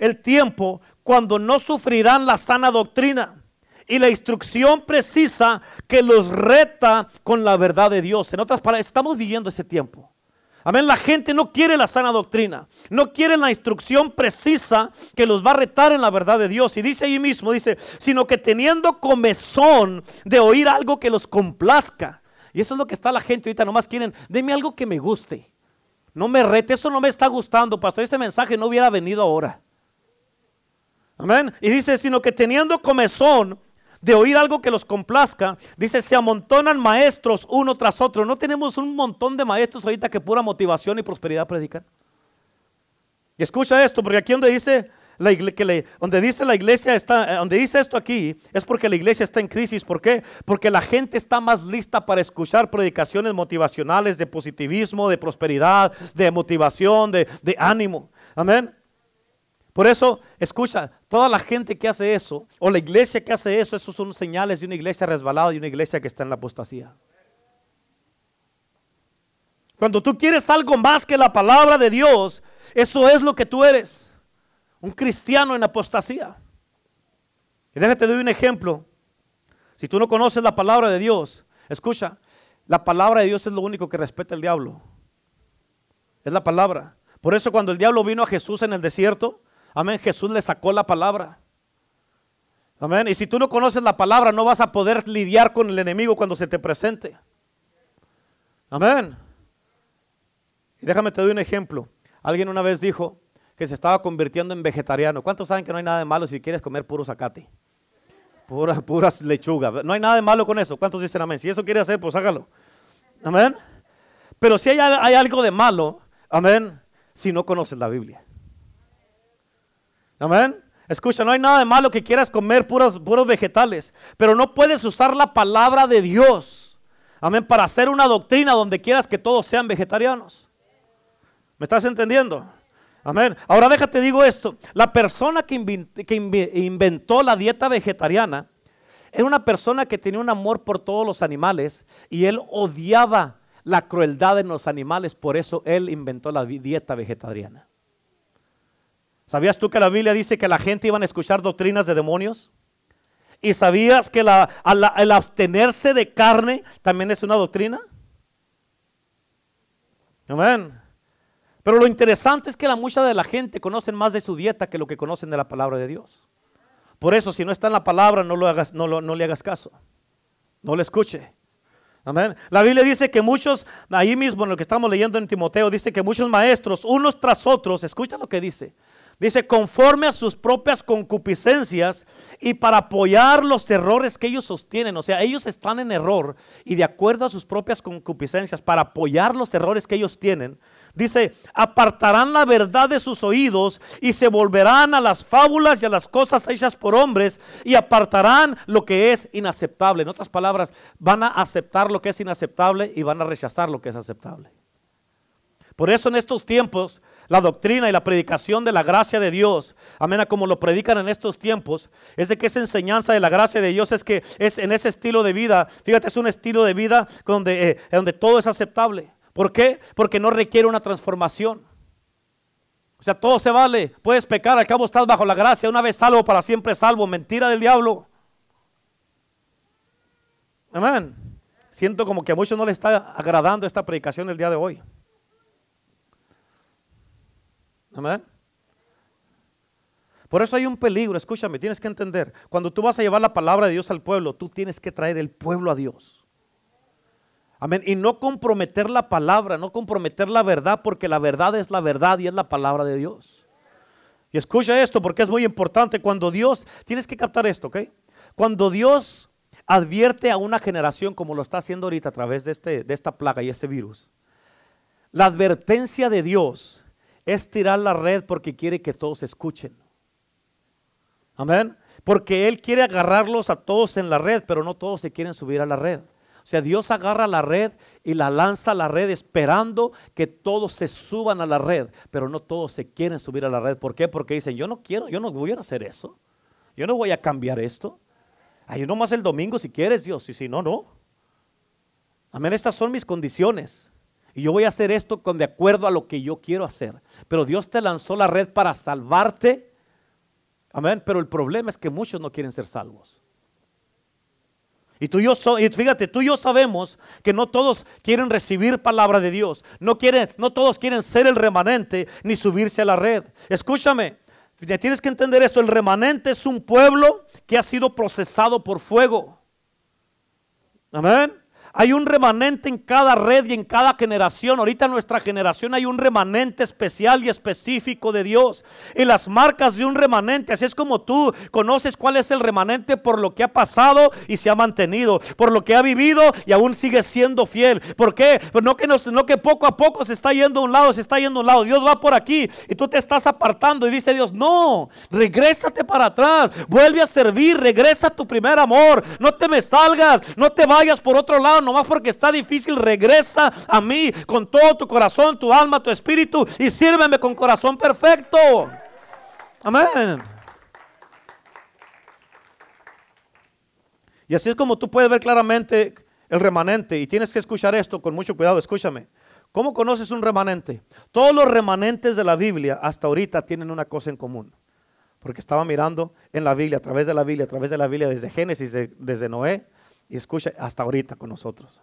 el tiempo cuando no sufrirán la sana doctrina y la instrucción precisa que los reta con la verdad de Dios. En otras palabras, estamos viviendo ese tiempo. Amén, la gente no quiere la sana doctrina, no quiere la instrucción precisa que los va a retar en la verdad de Dios. Y dice ahí mismo, dice, sino que teniendo comezón de oír algo que los complazca. Y eso es lo que está la gente ahorita, nomás quieren, deme algo que me guste. No me rete, eso no me está gustando, pastor. Ese mensaje no hubiera venido ahora. Amén. Y dice, sino que teniendo comezón de oír algo que los complazca, dice, se amontonan maestros uno tras otro. ¿No tenemos un montón de maestros ahorita que pura motivación y prosperidad predican? Y escucha esto, porque aquí donde dice que donde dice la iglesia está, eh, donde dice esto aquí, es porque la iglesia está en crisis. ¿Por qué? Porque la gente está más lista para escuchar predicaciones motivacionales de positivismo, de prosperidad, de motivación, de ánimo. Amén. Por eso, escucha, toda la gente que hace eso, o la iglesia que hace eso, esos son señales de una iglesia resbalada y una iglesia que está en la apostasía. Cuando tú quieres algo más que la palabra de Dios, eso es lo que tú eres. Un cristiano en apostasía. Y déjate doy un ejemplo. Si tú no conoces la palabra de Dios, escucha, la palabra de Dios es lo único que respeta el diablo. Es la palabra. Por eso cuando el diablo vino a Jesús en el desierto, Amén. Jesús le sacó la palabra. Amén. Y si tú no conoces la palabra, no vas a poder lidiar con el enemigo cuando se te presente. Amén. Y déjame te doy un ejemplo. Alguien una vez dijo que se estaba convirtiendo en vegetariano. ¿Cuántos saben que no hay nada de malo si quieres comer puro zacate? Pura, puras lechuga. No hay nada de malo con eso. ¿Cuántos dicen amén? Si eso quiere hacer, pues hágalo. Amén. Pero si hay, hay algo de malo, amén, si no conoces la Biblia. Amén. Escucha, no hay nada de malo que quieras comer puros, puros vegetales, pero no puedes usar la palabra de Dios. Amén. Para hacer una doctrina donde quieras que todos sean vegetarianos. ¿Me estás entendiendo? Amén. Ahora déjate digo esto. La persona que, inventó la dieta vegetariana era una persona que tenía un amor por todos los animales y él odiaba la crueldad en los animales. Por eso él inventó la dieta vegetariana. ¿Sabías tú que la Biblia dice que la gente iba a escuchar doctrinas de demonios? ¿Y sabías que el abstenerse de carne también es una doctrina? Amén. Pero lo interesante es que la mucha de la gente conocen más de su dieta que lo que conocen de la palabra de Dios. Por eso, si no está en la palabra, no, lo hagas, no, no le hagas caso. No le escuche. Amén. La Biblia dice que muchos, ahí mismo en lo que estamos leyendo en Timoteo, dice que muchos maestros, unos tras otros, escucha lo que dice. Dice, conforme a sus propias concupiscencias y para apoyar los errores que ellos sostienen. O sea, ellos están en error y de acuerdo a sus propias concupiscencias, para apoyar los errores que ellos tienen, Dice, apartarán la verdad de sus oídos y se volverán a las fábulas y a las cosas hechas por hombres y apartarán lo que es inaceptable. En otras palabras, van a aceptar lo que es inaceptable y van a rechazar lo que es aceptable. Por eso en estos tiempos la doctrina y la predicación de la gracia de Dios, amén, como lo predican en estos tiempos, es de que esa enseñanza de la gracia de Dios es que es en ese estilo de vida, fíjate, es un estilo de vida donde, eh, donde todo es aceptable. ¿Por qué? Porque no requiere una transformación. O sea, todo se vale. Puedes pecar, al cabo estás bajo la gracia. Una vez salvo, para siempre salvo. Mentira del diablo. Amén. Siento como que a muchos no les está agradando esta predicación el día de hoy. Amén. Por eso hay un peligro, escúchame, tienes que entender. Cuando tú vas a llevar la palabra de Dios al pueblo, tú tienes que traer el pueblo a Dios. Amén. Y no comprometer la palabra, no comprometer la verdad, porque la verdad es la verdad y es la palabra de Dios. Y escucha esto porque es muy importante. Cuando Dios, tienes que captar esto, ¿ok? Cuando Dios advierte a una generación como lo está haciendo ahorita a través de, este, de esta plaga y ese virus, la advertencia de Dios es tirar la red porque quiere que todos escuchen. Amén. Porque Él quiere agarrarlos a todos en la red, pero no todos se quieren subir a la red. O sea, Dios agarra la red y la lanza a la red esperando que todos se suban a la red, pero no todos se quieren subir a la red. ¿Por qué? Porque dicen, yo no quiero, yo no voy a hacer eso. Yo no voy a cambiar esto. Ay, nomás el domingo si quieres, Dios, y si no, no. Amén, estas son mis condiciones. Y yo voy a hacer esto con de acuerdo a lo que yo quiero hacer. Pero Dios te lanzó la red para salvarte. Amén, pero el problema es que muchos no quieren ser salvos. Y tú y yo, y fíjate, tú y yo sabemos que no todos quieren recibir palabra de Dios. No, quieren, no todos quieren ser el remanente ni subirse a la red. Escúchame, tienes que entender esto. El remanente es un pueblo que ha sido procesado por fuego. Amén. Hay un remanente en cada red y en cada generación. Ahorita en nuestra generación hay un remanente especial y específico de Dios. Y las marcas de un remanente, así es como tú conoces cuál es el remanente por lo que ha pasado y se ha mantenido, por lo que ha vivido y aún sigue siendo fiel. ¿Por qué? Pues no que, no, que poco a poco se está yendo a un lado, se está yendo a un lado. Dios va por aquí y tú te estás apartando y dice Dios, no, regrésate para atrás, vuelve a servir, regresa a tu primer amor, no te me salgas, no te vayas por otro lado nomás porque está difícil, regresa a mí con todo tu corazón, tu alma, tu espíritu y sírveme con corazón perfecto. Amén. Y así es como tú puedes ver claramente el remanente. Y tienes que escuchar esto con mucho cuidado. Escúchame. ¿Cómo conoces un remanente? Todos los remanentes de la Biblia hasta ahorita tienen una cosa en común. Porque estaba mirando en la Biblia, a través de la Biblia, a través de la Biblia, desde Génesis, desde Noé, y escucha hasta ahorita con nosotros.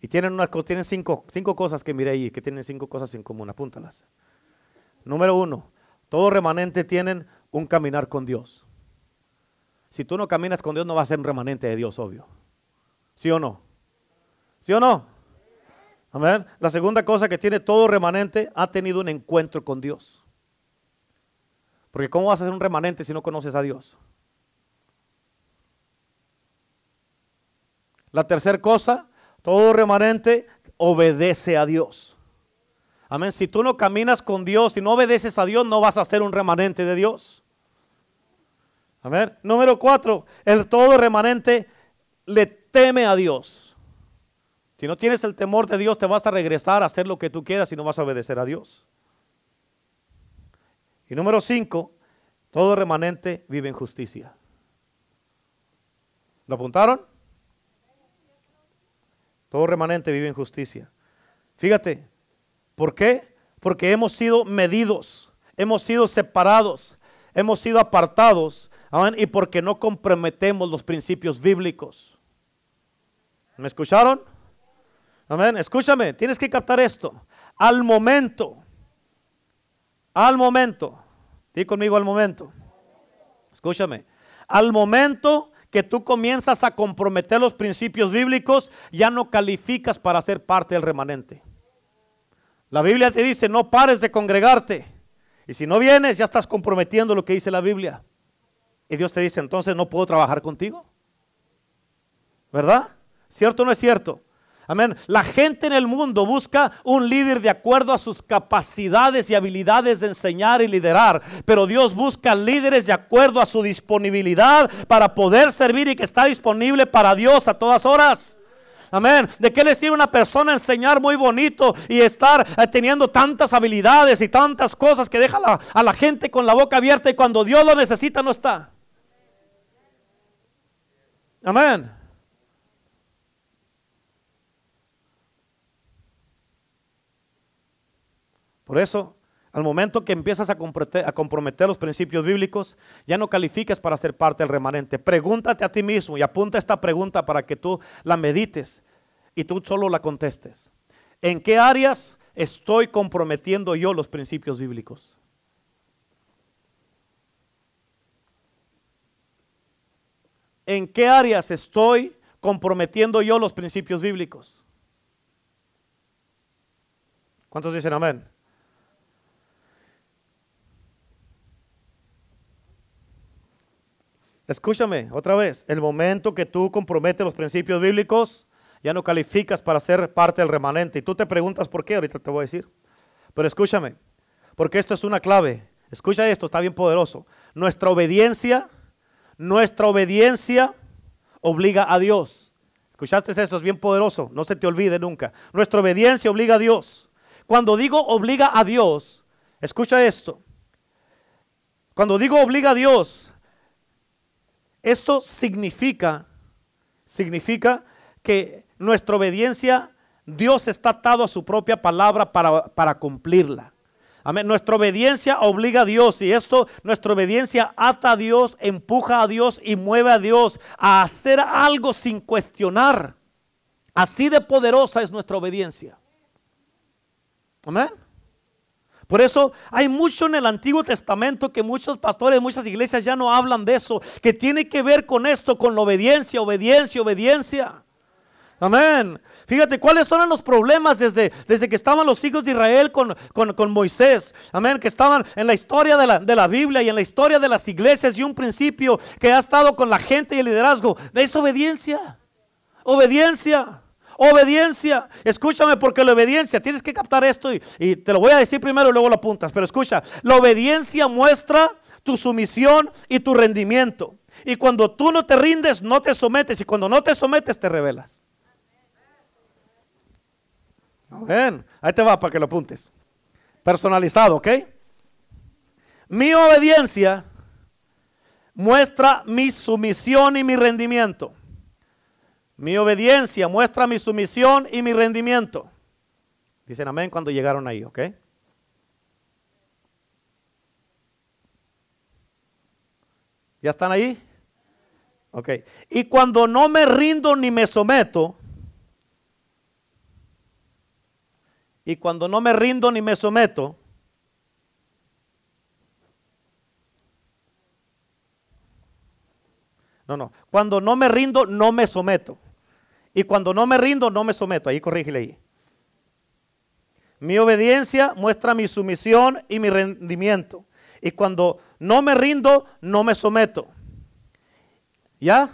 Y tienen, tienen cinco, cinco cosas que miré ahí, que tienen cinco cosas en común, apúntalas. Número uno, todo remanente tienen un caminar con Dios. Si tú no caminas con Dios, no vas a ser un remanente de Dios, obvio. ¿Sí o no? ¿Sí o no? Amén. La segunda cosa que tiene todo remanente ha tenido un encuentro con Dios. Porque ¿cómo vas a ser un remanente si no conoces a Dios? La tercera cosa, todo remanente obedece a Dios. Amén. Si tú no caminas con Dios y no obedeces a Dios, no vas a ser un remanente de Dios. Amén. Número cuatro, el todo remanente le teme a Dios. Si no tienes el temor de Dios, te vas a regresar a hacer lo que tú quieras y no vas a obedecer a Dios. Y número cinco, todo remanente vive en justicia. ¿Lo apuntaron? Todo remanente vive en justicia. Fíjate, ¿por qué? Porque hemos sido medidos hemos sido separados, hemos sido apartados, amén, y porque no comprometemos los principios bíblicos. ¿Me escucharon? Amén, escúchame, tienes que captar esto. Al momento, al momento, di conmigo al momento, escúchame, al momento que tú comienzas a comprometer los principios bíblicos, ya no calificas para ser parte del remanente. La Biblia te dice, no pares de congregarte. Y si no vienes, ya estás comprometiendo lo que dice la Biblia. Y Dios te dice, entonces no puedo trabajar contigo. ¿Verdad? ¿Cierto o no es cierto? Amén. La gente en el mundo busca un líder de acuerdo a sus capacidades y habilidades de enseñar y liderar. Pero Dios busca líderes de acuerdo a su disponibilidad para poder servir y que está disponible para Dios a todas horas. Amén. ¿De qué le sirve una persona enseñar muy bonito y estar eh, teniendo tantas habilidades y tantas cosas que deja a la gente con la boca abierta y cuando Dios lo necesita no está? Amén. Por eso, al momento que empiezas a comprometer, los principios bíblicos, ya no calificas para ser parte del remanente. Pregúntate a ti mismo y apunta esta pregunta para que tú la medites y tú solo la contestes. ¿En qué áreas estoy comprometiendo yo los principios bíblicos? ¿En qué áreas estoy comprometiendo yo los principios bíblicos? ¿Cuántos dicen amén? Escúchame otra vez, el momento que tú comprometes los principios bíblicos, ya no calificas para ser parte del remanente. Y tú te preguntas por qué, ahorita te voy a decir. Pero escúchame, porque esto es una clave. Escucha esto, está bien poderoso. Nuestra obediencia, nuestra obediencia obliga a Dios. ¿Escuchaste eso? Es bien poderoso, no se te olvide nunca. Nuestra obediencia obliga a Dios. Cuando digo obliga a Dios, escucha esto. Cuando digo obliga a Dios, esto significa, significa que nuestra obediencia, Dios está atado a su propia palabra para, cumplirla. Amén. Nuestra obediencia obliga a Dios y esto, nuestra obediencia ata a Dios, empuja a Dios y mueve a Dios a hacer algo sin cuestionar. Así de poderosa es nuestra obediencia. Amén. Por eso hay mucho en el Antiguo Testamento que muchos pastores, muchas iglesias ya no hablan de eso, que tiene que ver con esto, con la obediencia, obediencia, obediencia. Amén. Fíjate, ¿cuáles son los problemas desde, desde que estaban los hijos de Israel con, Moisés? Amén. Que estaban en la historia de la, de la, Biblia y en la historia de las iglesias y un principio que ha estado con la gente y el liderazgo. Es obediencia. Obediencia. Escúchame porque la obediencia, tienes que captar esto y, y te lo voy a decir primero y luego lo apuntas. Pero escucha, la obediencia muestra tu sumisión y tu rendimiento. Y cuando tú no te rindes, no te sometes. Y cuando no te sometes, te rebelas. Ven, ahí te va para que lo apuntes. Personalizado, ¿ok? Mi obediencia muestra mi sumisión y mi rendimiento. Mi obediencia muestra mi sumisión y mi rendimiento. Dicen amén cuando llegaron ahí, ¿ok? ¿Ya están ahí? Ok. Y cuando no me rindo ni me someto, Y cuando no me rindo ni me someto, no, no, cuando no me rindo, no me someto. Y cuando no me rindo, no me someto. Ahí corrígele ahí. Mi obediencia muestra mi sumisión y mi rendimiento. Y cuando no me rindo, no me someto. ¿Ya?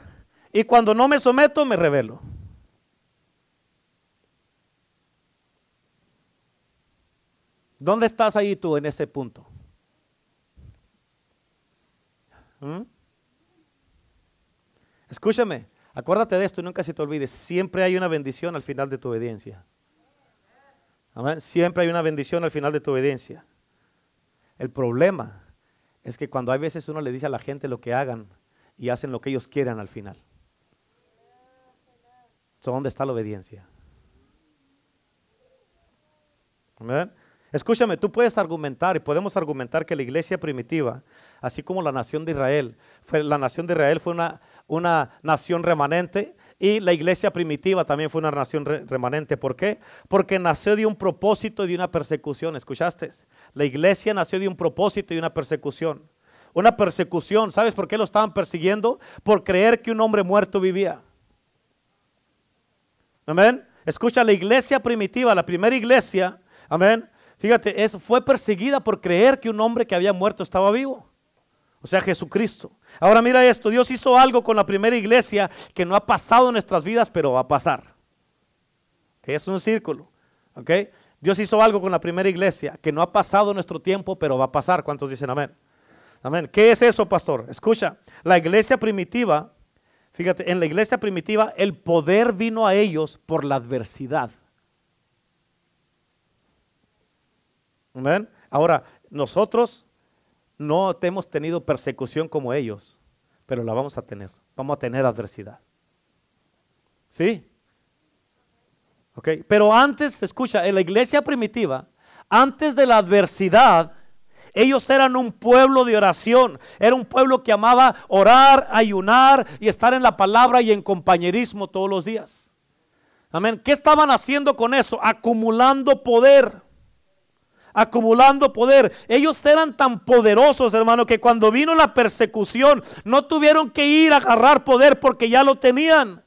Y cuando no me someto, me revelo. ¿Dónde estás ahí tú en ese punto? ¿Mm? Escúchame, acuérdate de esto y nunca se te olvides. Siempre hay una bendición al final de tu obediencia. Siempre hay una bendición al final de tu obediencia. El problema es que cuando hay veces uno le dice a la gente lo que hagan y hacen lo que ellos quieran al final. ¿Dónde está la obediencia? Escúchame, tú puedes argumentar y podemos argumentar que la iglesia primitiva, así como la nación de Israel, fue, la nación de Israel fue una, una nación remanente y la iglesia primitiva también fue una nación remanente. ¿Por qué? Porque nació de un propósito y de una persecución. ¿Escuchaste? La iglesia nació de un propósito y una persecución. Una persecución. ¿Sabes por qué lo estaban persiguiendo? Por creer que un hombre muerto vivía. Amén. Escucha, la iglesia primitiva, la primera iglesia, amén, Fíjate, es, fue perseguida por creer que un hombre que había muerto estaba vivo. O sea, Jesucristo. Ahora mira esto, Dios hizo algo con la primera iglesia que no ha pasado en nuestras vidas, pero va a pasar. Es un círculo. ¿Ok? Dios hizo algo con la primera iglesia que no ha pasado nuestro tiempo, pero va a pasar. ¿Cuántos dicen amén? Amén. ¿Qué es eso, pastor? Escucha, la iglesia primitiva, fíjate, en la iglesia primitiva el poder vino a ellos por la adversidad. Ahora, nosotros no hemos tenido persecución como ellos, pero la vamos a tener. Vamos a tener adversidad. ¿Sí? Ok, pero antes, escucha, en la iglesia primitiva, antes de la adversidad, ellos eran un pueblo de oración. Era un pueblo que amaba orar, ayunar y estar en la palabra y en compañerismo todos los días. Amén. ¿Qué estaban haciendo con eso? Acumulando poder acumulando poder. Ellos eran tan poderosos, hermano, que cuando vino la persecución no tuvieron que ir a agarrar poder porque ya lo tenían.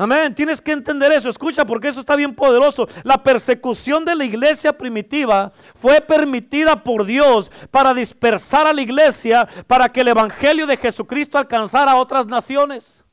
Amén, tienes que entender eso, escucha, porque eso está bien poderoso. La persecución de la iglesia primitiva fue permitida por Dios para dispersar a la iglesia, para que el Evangelio de Jesucristo alcanzara a otras naciones.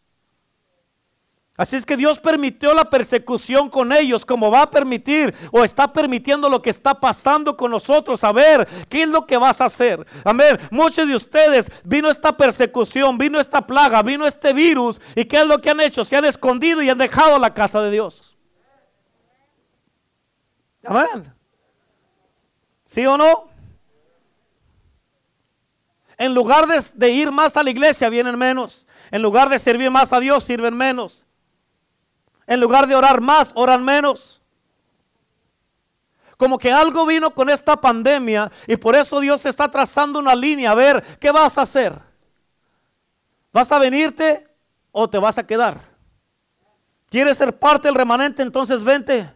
Así es que Dios permitió la persecución con ellos, como va a permitir o está permitiendo lo que está pasando con nosotros. A ver, ¿qué es lo que vas a hacer? Amén. Muchos de ustedes vino esta persecución, vino esta plaga, vino este virus. ¿Y qué es lo que han hecho? Se han escondido y han dejado la casa de Dios. Amén. ¿Sí o no? En lugar de, de ir más a la iglesia, vienen menos. En lugar de servir más a Dios, sirven menos. En lugar de orar más, oran menos. Como que algo vino con esta pandemia y por eso Dios está trazando una línea. A ver, ¿qué vas a hacer? ¿Vas a venirte o te vas a quedar? ¿Quieres ser parte del remanente? Entonces vente.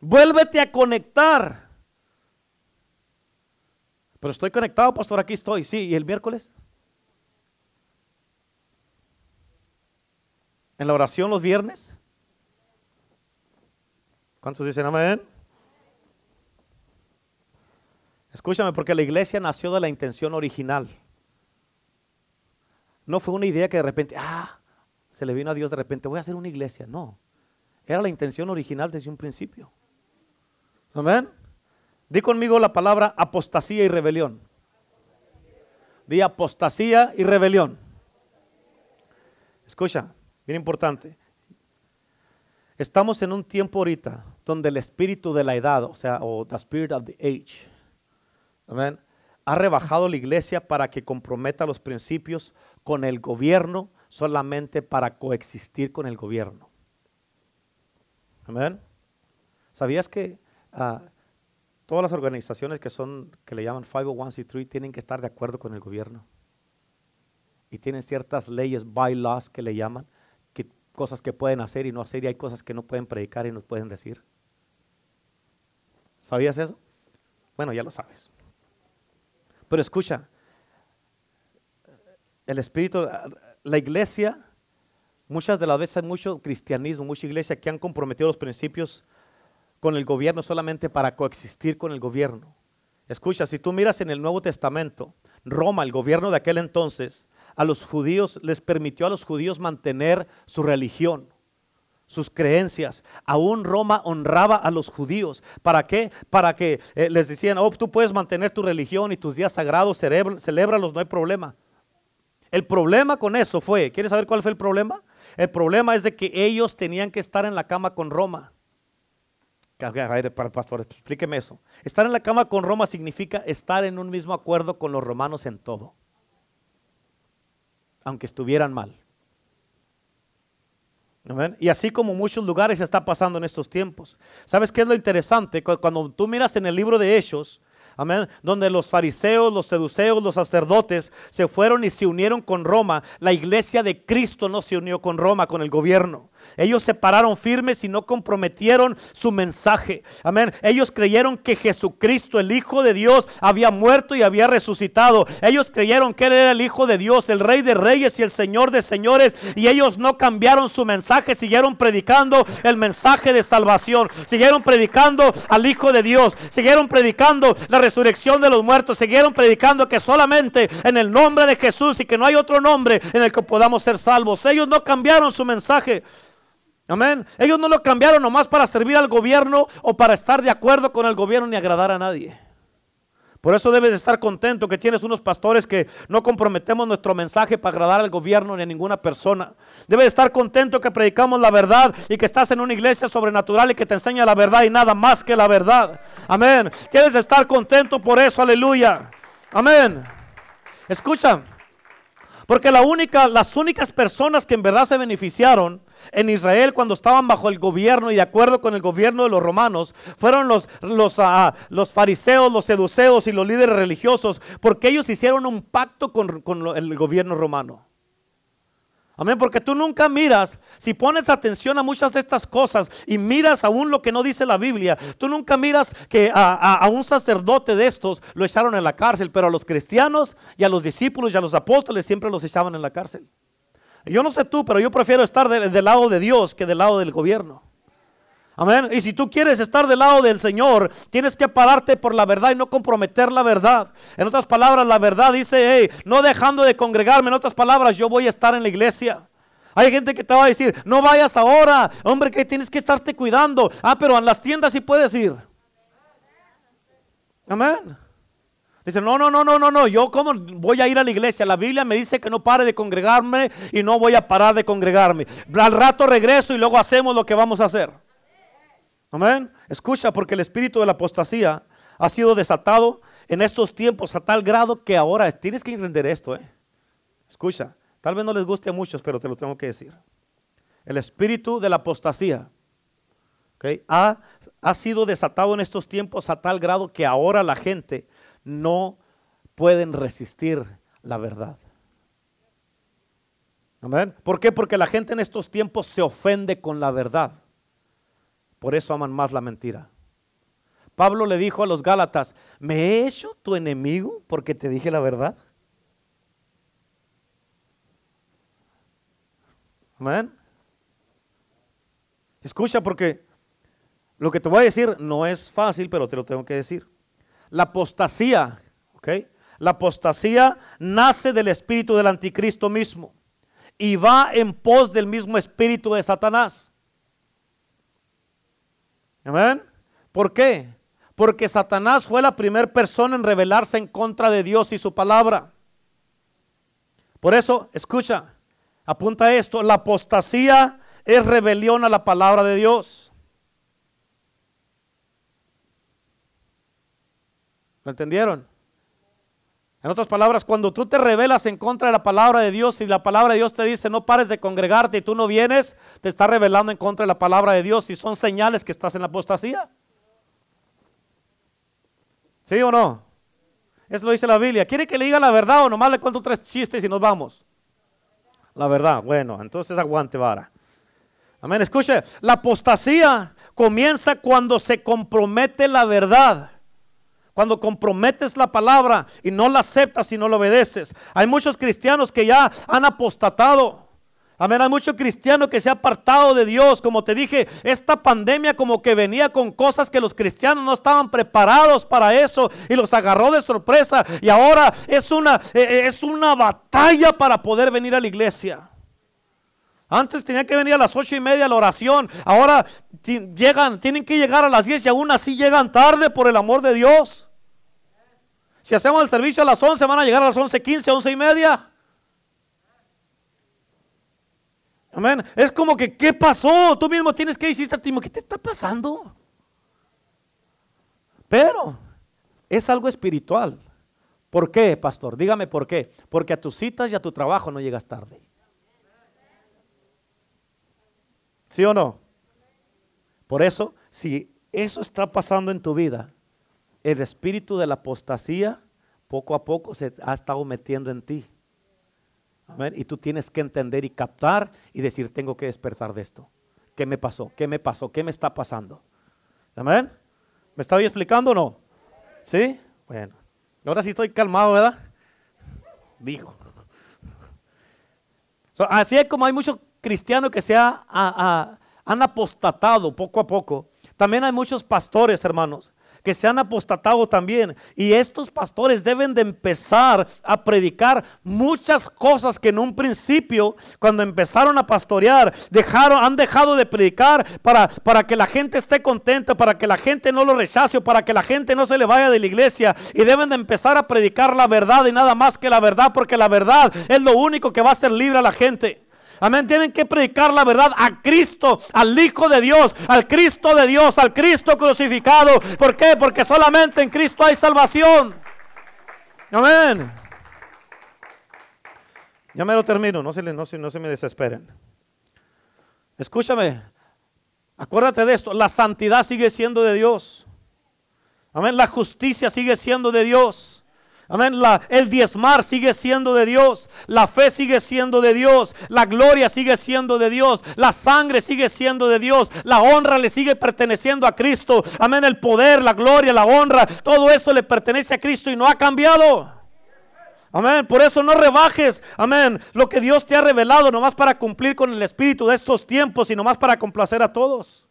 Vuélvete a conectar. Pero estoy conectado, pastor, aquí estoy. Sí, ¿y el miércoles? En la oración los viernes? ¿Cuántos dicen amén? Escúchame, porque la iglesia nació de la intención original. No fue una idea que de repente, ah, se le vino a Dios de repente, voy a hacer una iglesia. No, era la intención original desde un principio. Amén. Di conmigo la palabra apostasía y rebelión. Di apostasía y rebelión. Escucha, Bien importante. Estamos en un tiempo ahorita donde el espíritu de la edad, o sea, o the spirit of the age, ha rebajado la iglesia para que comprometa los principios con el gobierno solamente para coexistir con el gobierno. Amén. ¿Sabías que ah, todas las organizaciones que son, que le llaman 501c3 tienen que estar de acuerdo con el gobierno? Y tienen ciertas leyes, bylaws que le llaman, cosas que pueden hacer y no hacer y hay cosas que no pueden predicar y no pueden decir. ¿Sabías eso? Bueno, ya lo sabes. Pero escucha, el Espíritu, la iglesia, muchas de las veces mucho cristianismo, mucha iglesia que han comprometido los principios con el gobierno solamente para coexistir con el gobierno. Escucha, si tú miras en el Nuevo Testamento, Roma, el gobierno de aquel entonces, a los judíos, les permitió a los judíos mantener su religión, sus creencias. Aún Roma honraba a los judíos. ¿Para qué? Para que eh, les decían, oh, tú puedes mantener tu religión y tus días sagrados, celébralos, no hay problema. El problema con eso fue, ¿quieres saber cuál fue el problema? El problema es de que ellos tenían que estar en la cama con Roma. A ver, pastor, explíqueme eso. Estar en la cama con Roma significa estar en un mismo acuerdo con los romanos en todo aunque estuvieran mal. Y así como muchos lugares está pasando en estos tiempos. ¿Sabes qué es lo interesante? Cuando tú miras en el libro de Hechos, Amén. Donde los fariseos, los seduceos, los sacerdotes se fueron y se unieron con Roma. La iglesia de Cristo no se unió con Roma, con el gobierno. Ellos se pararon firmes y no comprometieron su mensaje. Amén. Ellos creyeron que Jesucristo, el Hijo de Dios, había muerto y había resucitado. Ellos creyeron que Él era el Hijo de Dios, el Rey de Reyes y el Señor de Señores. Y ellos no cambiaron su mensaje, siguieron predicando el mensaje de salvación. Siguieron predicando al Hijo de Dios. Siguieron predicando la resurrección de los muertos. Siguieron predicando que solamente en el nombre de Jesús y que no hay otro nombre en el que podamos ser salvos. Ellos no cambiaron su mensaje. Amén. Ellos no lo cambiaron nomás para servir al gobierno o para estar de acuerdo con el gobierno ni agradar a nadie. Por eso debes de estar contento que tienes unos pastores que no comprometemos nuestro mensaje para agradar al gobierno ni a ninguna persona. Debes de estar contento que predicamos la verdad y que estás en una iglesia sobrenatural y que te enseña la verdad y nada más que la verdad. Amén. Tienes estar contento por eso, aleluya. Amén. Escucha, porque las únicas personas que en verdad se beneficiaron en Israel cuando estaban bajo el gobierno y de acuerdo con el gobierno de los romanos fueron los, los, ah, los fariseos, los seduceos y los líderes religiosos porque ellos hicieron un pacto con, con el gobierno romano. Amén, porque tú nunca miras, si pones atención a muchas de estas cosas y miras aún lo que no dice la Biblia, tú nunca miras que a, a, un sacerdote de estos lo echaron en la cárcel, pero a los cristianos y a los discípulos y a los apóstoles siempre los echaban en la cárcel. Yo no sé tú, pero yo prefiero estar del lado de Dios que del lado del gobierno. Amén. Y si tú quieres estar del lado del Señor, tienes que pararte por la verdad y no comprometer la verdad. En otras palabras, la verdad dice, hey, no dejando de congregarme. En otras palabras, yo voy a estar en la iglesia. Hay gente que te va a decir, no vayas ahora, hombre, que tienes que estarte cuidando. Ah, pero en las tiendas sí puedes ir. Amén. Dice, no, no, no, no, no, no, yo cómo voy a ir a la iglesia. La Biblia me dice que no pare de congregarme y no voy a parar de congregarme. Al rato regreso y luego hacemos lo que vamos a hacer. Amén. Escucha, porque el espíritu de la apostasía ha sido desatado en estos tiempos a tal grado que ahora tienes que entender esto. ¿eh? Escucha, tal vez no les guste a muchos, pero te lo tengo que decir. El espíritu de la apostasía ha, ha sido desatado en estos tiempos a tal grado que ahora la gente no pueden resistir la verdad. Amén. ¿Por qué? Porque la gente en estos tiempos se ofende con la verdad. Por eso aman más la mentira. Pablo le dijo a los Gálatas, ¿me he hecho tu enemigo porque te dije la verdad? Amén. Escucha porque lo que te voy a decir no es fácil, pero te lo tengo que decir. La apostasía, ¿ok? La apostasía nace del espíritu del anticristo mismo y va en pos del mismo espíritu de Satanás. Amén. ¿Por qué? Porque Satanás fue la primera persona en rebelarse en contra de Dios y su palabra. Por eso, escucha, apunta esto, la apostasía es rebelión a la palabra de Dios. ¿Lo entendieron? En otras palabras, cuando tú te rebelas en contra de la palabra de Dios y la palabra de Dios te dice no pares de congregarte y tú no vienes, te está rebelando en contra de la palabra de Dios y son señales que estás en la apostasía. ¿Sí o no? Eso lo dice la Biblia. ¿Quiere que le diga la verdad o nomás le cuento tres chistes y nos vamos? La verdad, bueno, entonces aguante vara. Amén, escuche, la apostasía comienza cuando se compromete la verdad. Cuando comprometes la palabra y no la aceptas y no la obedeces. Hay muchos cristianos que ya han apostatado. Amén, hay muchos cristianos que se han apartado de Dios. Como te dije, esta pandemia como que venía con cosas que los cristianos no estaban preparados para eso y los agarró de sorpresa. Y ahora es una, e, e, es una batalla para poder venir a la iglesia. Antes tenía que venir a las ocho y media a la oración. Ahora llegan, tienen que llegar a las diez y aún así llegan tarde por el amor de Dios. Si hacemos el servicio a las 11, van a llegar a las 11.15, 11 y media. Amén. Es como que, ¿qué pasó? Tú mismo tienes que decirte a ti, ¿qué te está pasando? Pero es algo espiritual. ¿Por qué, pastor? Dígame por qué. Porque a tus citas y a tu trabajo no llegas tarde. ¿Sí o no? Por eso, si eso está pasando en tu vida, el espíritu de la apostasía poco a poco se ha estado metiendo en ti. Amén. Y tú tienes que entender y captar y decir, tengo que despertar de esto. ¿Qué me pasó? ¿Qué me pasó? ¿Qué me está pasando? Amén. ¿Me estoy explicando o no? ¿Sí? Bueno. Ahora sí estoy calmado, ¿verdad? Dijo. así es como hay muchos cristianos que se han apostatado poco a poco. También hay muchos pastores, hermanos, que se han apostatado también. Y estos pastores deben de empezar a predicar muchas cosas que en un principio, cuando empezaron a pastorear, dejaron, han dejado de predicar para, para que la gente esté contenta, para que la gente no lo rechace, para que la gente no se le vaya de la iglesia. Y deben de empezar a predicar la verdad y nada más que la verdad, porque la verdad es lo único que va a hacer libre a la gente. Amén. Tienen que predicar la verdad a Cristo, al Hijo de Dios, al Cristo de Dios, al Cristo crucificado. ¿Por qué? Porque solamente en Cristo hay salvación. Amén. Ya me lo termino, no se, no, no se me desesperen. Escúchame, acuérdate de esto, la santidad sigue siendo de Dios. Amén, la justicia sigue siendo de Dios. Amén. El diezmar sigue siendo de Dios. La fe sigue siendo de Dios. La gloria sigue siendo de Dios. La sangre sigue siendo de Dios. La honra le sigue perteneciendo a Cristo. Amén. El poder, la gloria, la honra. Todo eso le pertenece a Cristo y no ha cambiado. Amén. Por eso no rebajes, amén, lo que Dios te ha revelado nomás para cumplir con el espíritu de estos tiempos y nomás para complacer a todos.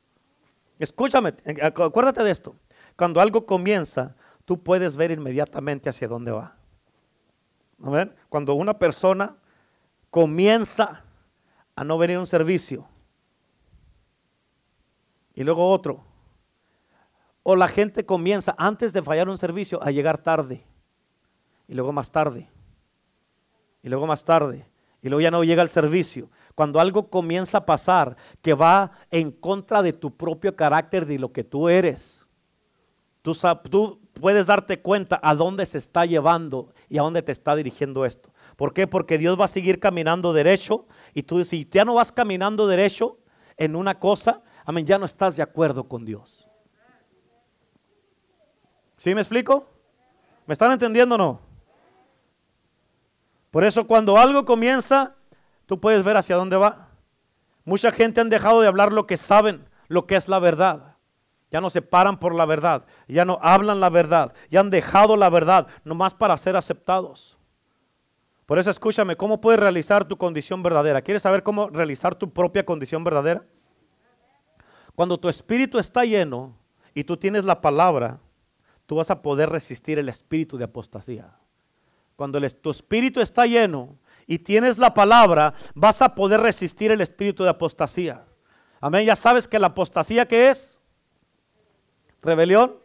Escúchame, acuérdate de esto. Cuando algo comienza, tú puedes ver inmediatamente hacia dónde va. Cuando una persona comienza a no venir a un servicio y luego otro, o la gente comienza antes de fallar un servicio a llegar tarde y luego más tarde y luego más tarde y luego ya no llega al servicio. Cuando algo comienza a pasar que va en contra de tu propio carácter, de lo que tú eres, tú, tú puedes darte cuenta a dónde se está llevando y a dónde te está dirigiendo esto. ¿Por qué? Porque Dios va a seguir caminando derecho y tú si ya no vas caminando derecho en una cosa, amén, ya no estás de acuerdo con Dios. ¿Sí me explico? ¿Me están entendiendo o no? Por eso cuando algo comienza, tú puedes ver hacia dónde va. Mucha gente han dejado de hablar lo que saben, lo que es la verdad ya no se paran por la verdad, ya no hablan la verdad, ya han dejado la verdad, nomás para ser aceptados. Por eso escúchame, ¿cómo puedes realizar tu condición verdadera? ¿Quieres saber cómo realizar tu propia condición verdadera? Cuando tu espíritu está lleno y tú tienes la palabra, tú vas a poder resistir el espíritu de apostasía. Cuando tu espíritu está lleno y tienes la palabra, vas a poder resistir el espíritu de apostasía. Amén, ya sabes que la apostasía que es rebelión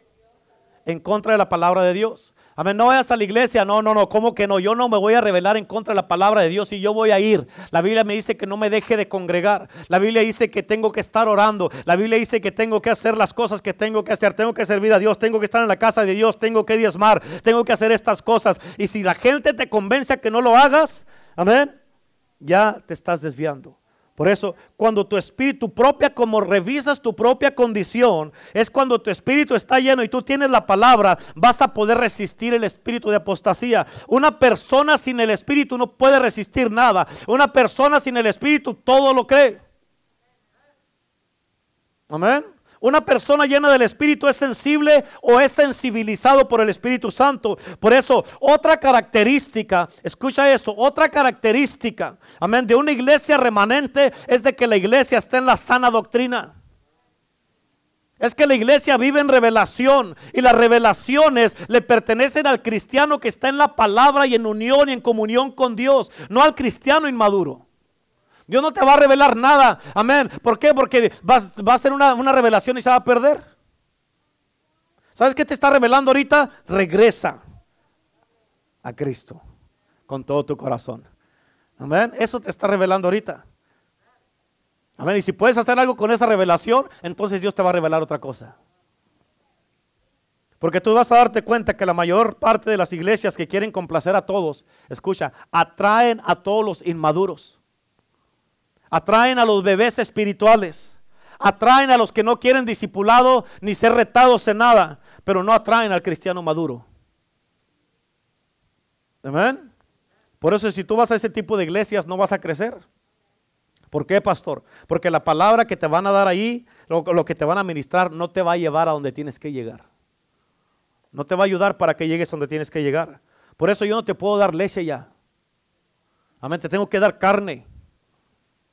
en contra de la palabra de Dios. Amén, no vayas a la iglesia, no, no, no, ¿cómo que no? Yo no me voy a rebelar en contra de la palabra de Dios y yo voy a ir. La Biblia me dice que no me deje de congregar. La Biblia dice que tengo que estar orando. La Biblia dice que tengo que hacer las cosas que tengo que hacer. Tengo que servir a Dios, tengo que estar en la casa de Dios, tengo que diezmar, tengo que hacer estas cosas. Y si la gente te convence a que no lo hagas, amén, ya te estás desviando. Por eso, cuando tu espíritu propia, como revisas tu propia condición, es cuando tu espíritu está lleno y tú tienes la palabra, vas a poder resistir el espíritu de apostasía. Una persona sin el espíritu no puede resistir nada. Una persona sin el espíritu todo lo cree. Amén. Una persona llena del Espíritu es sensible o es sensibilizado por el Espíritu Santo. Por eso, otra característica, escucha eso, otra característica, amén, de una iglesia remanente es de que la iglesia está en la sana doctrina. Es que la iglesia vive en revelación y las revelaciones le pertenecen al cristiano que está en la palabra y en unión y en comunión con Dios, no al cristiano inmaduro. Dios no te va a revelar nada. Amén. ¿Por qué? Porque va, a ser una, una revelación y se va a perder. ¿Sabes qué te está revelando ahorita? Regresa a Cristo con todo tu corazón. Amén. Eso te está revelando ahorita. Amén. Y si puedes hacer algo con esa revelación, entonces Dios te va a revelar otra cosa. Porque tú vas a darte cuenta que la mayor parte de las iglesias que quieren complacer a todos, escucha, atraen a todos los inmaduros Atraen a los bebés espirituales. Atraen a los que no quieren discipulado ni ser retados en nada, pero no atraen al cristiano maduro. Amén. Por eso si tú vas a ese tipo de iglesias no vas a crecer. ¿Por qué, pastor? Porque la palabra que te van a dar ahí, lo, lo, que te van a ministrar, no te va a llevar a donde tienes que llegar. No te va a ayudar para que llegues a donde tienes que llegar. Por eso yo no te puedo dar leche ya. Amén. Te tengo que dar carne.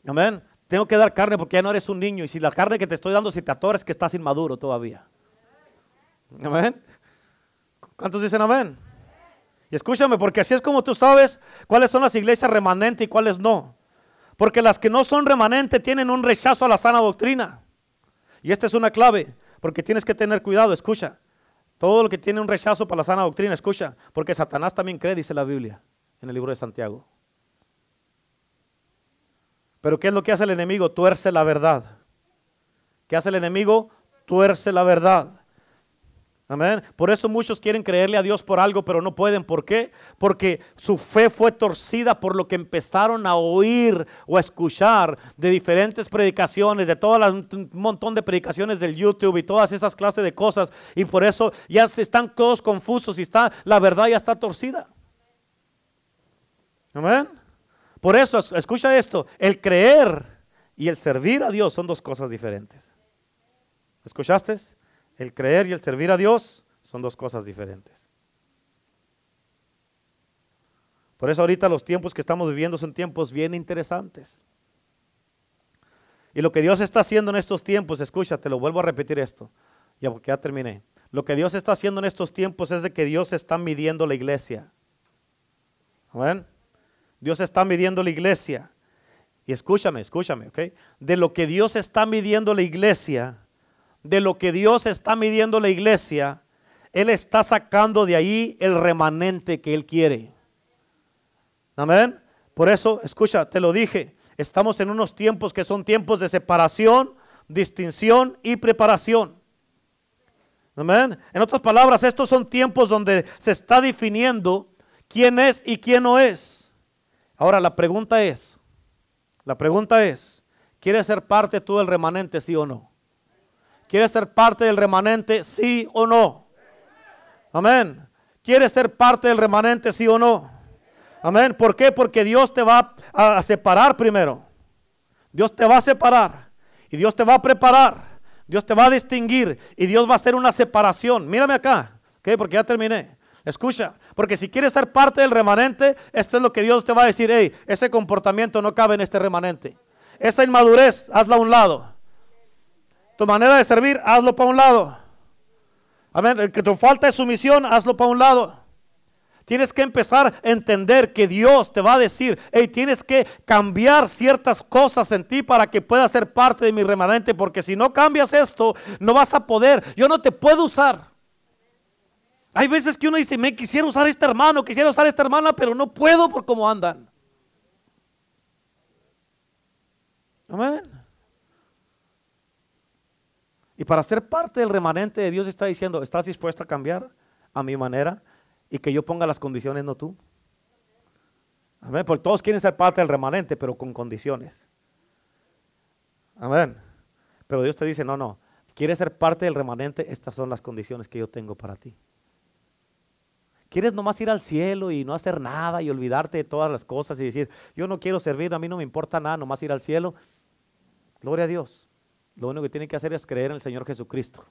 Amén. Tengo que dar carne porque ya no eres un niño. Y si la carne que te estoy dando, si te atoras, que estás inmaduro todavía. Amén. ¿Cuántos dicen amén? Y escúchame, porque así es como tú sabes cuáles son las iglesias remanentes y cuáles no. Porque las que no son remanentes tienen un rechazo a la sana doctrina. Y esta es una clave, porque tienes que tener cuidado, escucha. Todo lo que tiene un rechazo para la sana doctrina, escucha, porque Satanás también cree, dice la Biblia, en el libro de Santiago. Pero ¿qué es lo que hace el enemigo? Tuerce la verdad. ¿Qué hace el enemigo? Tuerce la verdad. Amén. Por eso muchos quieren creerle a Dios por algo, pero no pueden. ¿Por qué? Porque su fe fue torcida por lo que empezaron a oír o a escuchar de diferentes predicaciones, de todo un montón de predicaciones del YouTube y todas esas clases de cosas. Y por eso ya se están todos confusos y está, la verdad ya está torcida. Amén. Por eso, escucha esto, el creer y el servir a Dios son dos cosas diferentes. ¿Escuchaste? El creer y el servir a Dios son dos cosas diferentes. Por eso ahorita los tiempos que estamos viviendo son tiempos bien interesantes. Y lo que Dios está haciendo en estos tiempos, escúchate, lo vuelvo a repetir esto, ya porque ya terminé. Lo que Dios está haciendo en estos tiempos es de que Dios está midiendo la iglesia. ¿Ven? Dios está midiendo la iglesia. Y escúchame, escúchame, ¿ok? De lo que Dios está midiendo la iglesia, de lo que Dios está midiendo la iglesia, Él está sacando de ahí el remanente que Él quiere. Amén. Por eso, escucha, te lo dije, estamos en unos tiempos que son tiempos de separación, distinción y preparación. Amén. En otras palabras, estos son tiempos donde se está definiendo quién es y quién no es. Ahora la pregunta es, la pregunta es, ¿quieres ser parte tú del remanente, sí o no? ¿Quieres ser parte del remanente? Sí o no. Amén. ¿Quieres ser parte del remanente? Sí o no. Amén. ¿Por qué? Porque Dios te va a separar primero. Dios te va a separar. Y Dios te va a preparar. Dios te va a distinguir. Y Dios va a hacer una separación. Mírame acá. ¿ok? Porque ya terminé. Escucha, porque si quieres ser parte del remanente, esto es lo que Dios te va a decir, hey, ese comportamiento no cabe en este remanente. Esa inmadurez, hazla a un lado. Tu manera de servir, hazlo para un lado. Amén. Que tu falta de sumisión, hazlo para un lado. Tienes que empezar a entender que Dios te va a decir, hey, tienes que cambiar ciertas cosas en ti para que puedas ser parte de mi remanente, porque si no cambias esto, no vas a poder. Yo no te puedo usar. Hay veces que uno dice, me quisiera usar a este hermano, quisiera usar esta hermana, pero no puedo por cómo andan. Amén. Y para ser parte del remanente Dios está diciendo, ¿estás dispuesto a cambiar a mi manera y que yo ponga las condiciones, no tú? Amén, porque todos quieren ser parte del remanente, pero con condiciones. Amén. Pero Dios te dice, no, no, ¿quieres ser parte del remanente? Estas son las condiciones que yo tengo para ti. ¿Quieres nomás ir al cielo y no hacer nada y olvidarte de todas las cosas y decir, yo no quiero servir, a mí no me importa nada, nomás ir al cielo? Gloria a Dios. Lo único que tiene que hacer es creer en el Señor Jesucristo.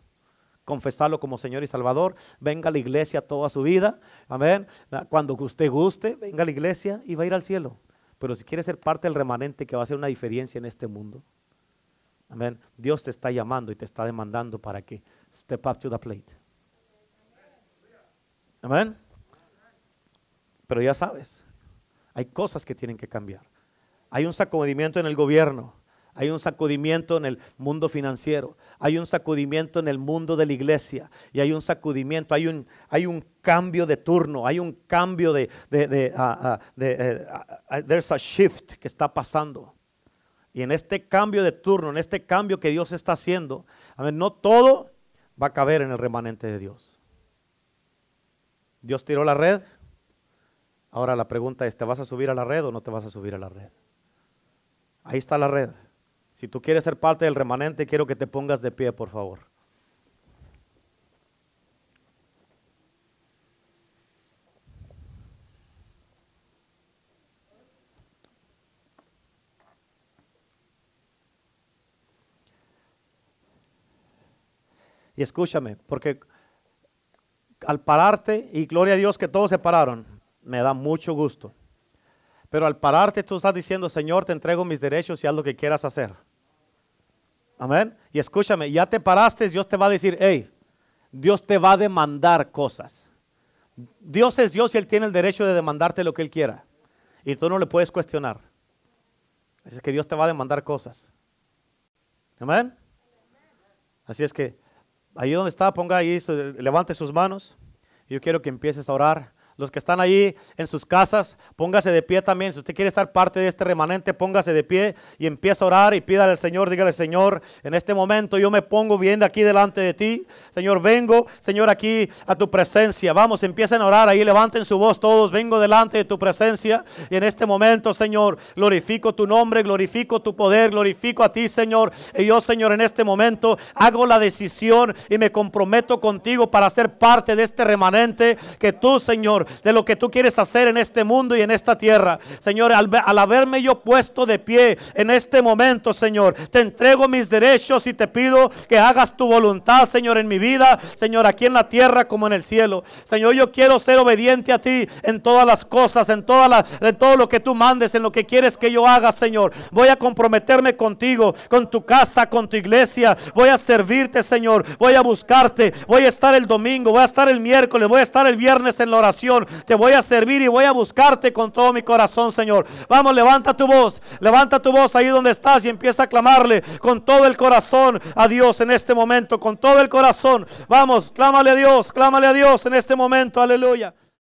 Confesarlo como Señor y Salvador. Venga a la iglesia toda su vida. Amén. Cuando usted guste, venga a la iglesia y va a ir al cielo. Pero si quiere ser parte del remanente que va a hacer una diferencia en este mundo. Amén. Dios te está llamando y te está demandando para que step up to the plate. Amén. Pero ya sabes, hay cosas que tienen que cambiar. Hay un sacudimiento en el gobierno hay un sacudimiento en el mundo financiero, hay un sacudimiento en el mundo de la iglesia y hay un sacudimiento, hay un, hay un cambio de turno, hay un cambio de, de, de uh, uh, there's a shift que está pasando. Y en este cambio de turno, en este cambio que Dios está haciendo, a ver, no todo va a caber en el remanente de Dios. Dios tiró la red. Ahora la pregunta es, ¿te vas a subir a la red o no te vas a subir a la red? Ahí está la red. Si tú quieres ser parte del remanente, quiero que te pongas de pie, por favor. Y escúchame, porque al pararte, y gloria a Dios que todos se pararon, me da mucho gusto. Pero al pararte tú estás diciendo, Señor, te entrego mis derechos y haz lo que quieras hacer. Amén. Y escúchame, ya te paraste, Dios te va a decir, hey, Dios te va a demandar cosas. Dios es Dios y Él tiene el derecho de demandarte lo que Él quiera. Y tú no le puedes cuestionar. Así es que Dios te va a demandar cosas. Amén. Así es que Ahí donde está, ponga ahí, levante sus manos. Yo quiero que empieces a orar. Los que están ahí en sus casas, póngase de pie también. Si usted quiere estar parte de este remanente, póngase de pie y empieza a orar y pídale al Señor, dígale, Señor, en este momento yo me pongo bien aquí delante de ti. Señor, vengo, Señor, aquí a tu presencia. Vamos, empiecen a orar ahí, levanten su voz todos. Vengo delante de tu presencia y en este momento, Señor, glorifico tu nombre, glorifico tu poder, glorifico a ti, Señor. Y yo, Señor, en este momento hago la decisión y me comprometo contigo para ser parte de este remanente que tú, Señor, de lo que tú quieres hacer en este mundo y en esta tierra. Señor, al, haberme yo puesto de pie en este momento, Señor, te entrego mis derechos y te pido que hagas tu voluntad, Señor, en mi vida, Señor, aquí en la tierra como en el cielo. Señor, yo quiero ser obediente a ti en todas las cosas, en, en todo lo que tú mandes, en lo que quieres que yo haga, Señor. Voy a comprometerme contigo, con tu casa, con tu iglesia. Voy a servirte, Señor. Voy a buscarte. Voy a estar el domingo, voy a estar el miércoles, voy a estar el viernes en la oración. Te voy a servir y voy a buscarte con todo mi corazón, Señor. Vamos, levanta tu voz. Levanta tu voz ahí donde estás y empieza a clamarle con todo el corazón a Dios en este momento. Con todo el corazón. Vamos, clámale a Dios, clámale a Dios en este momento. Aleluya.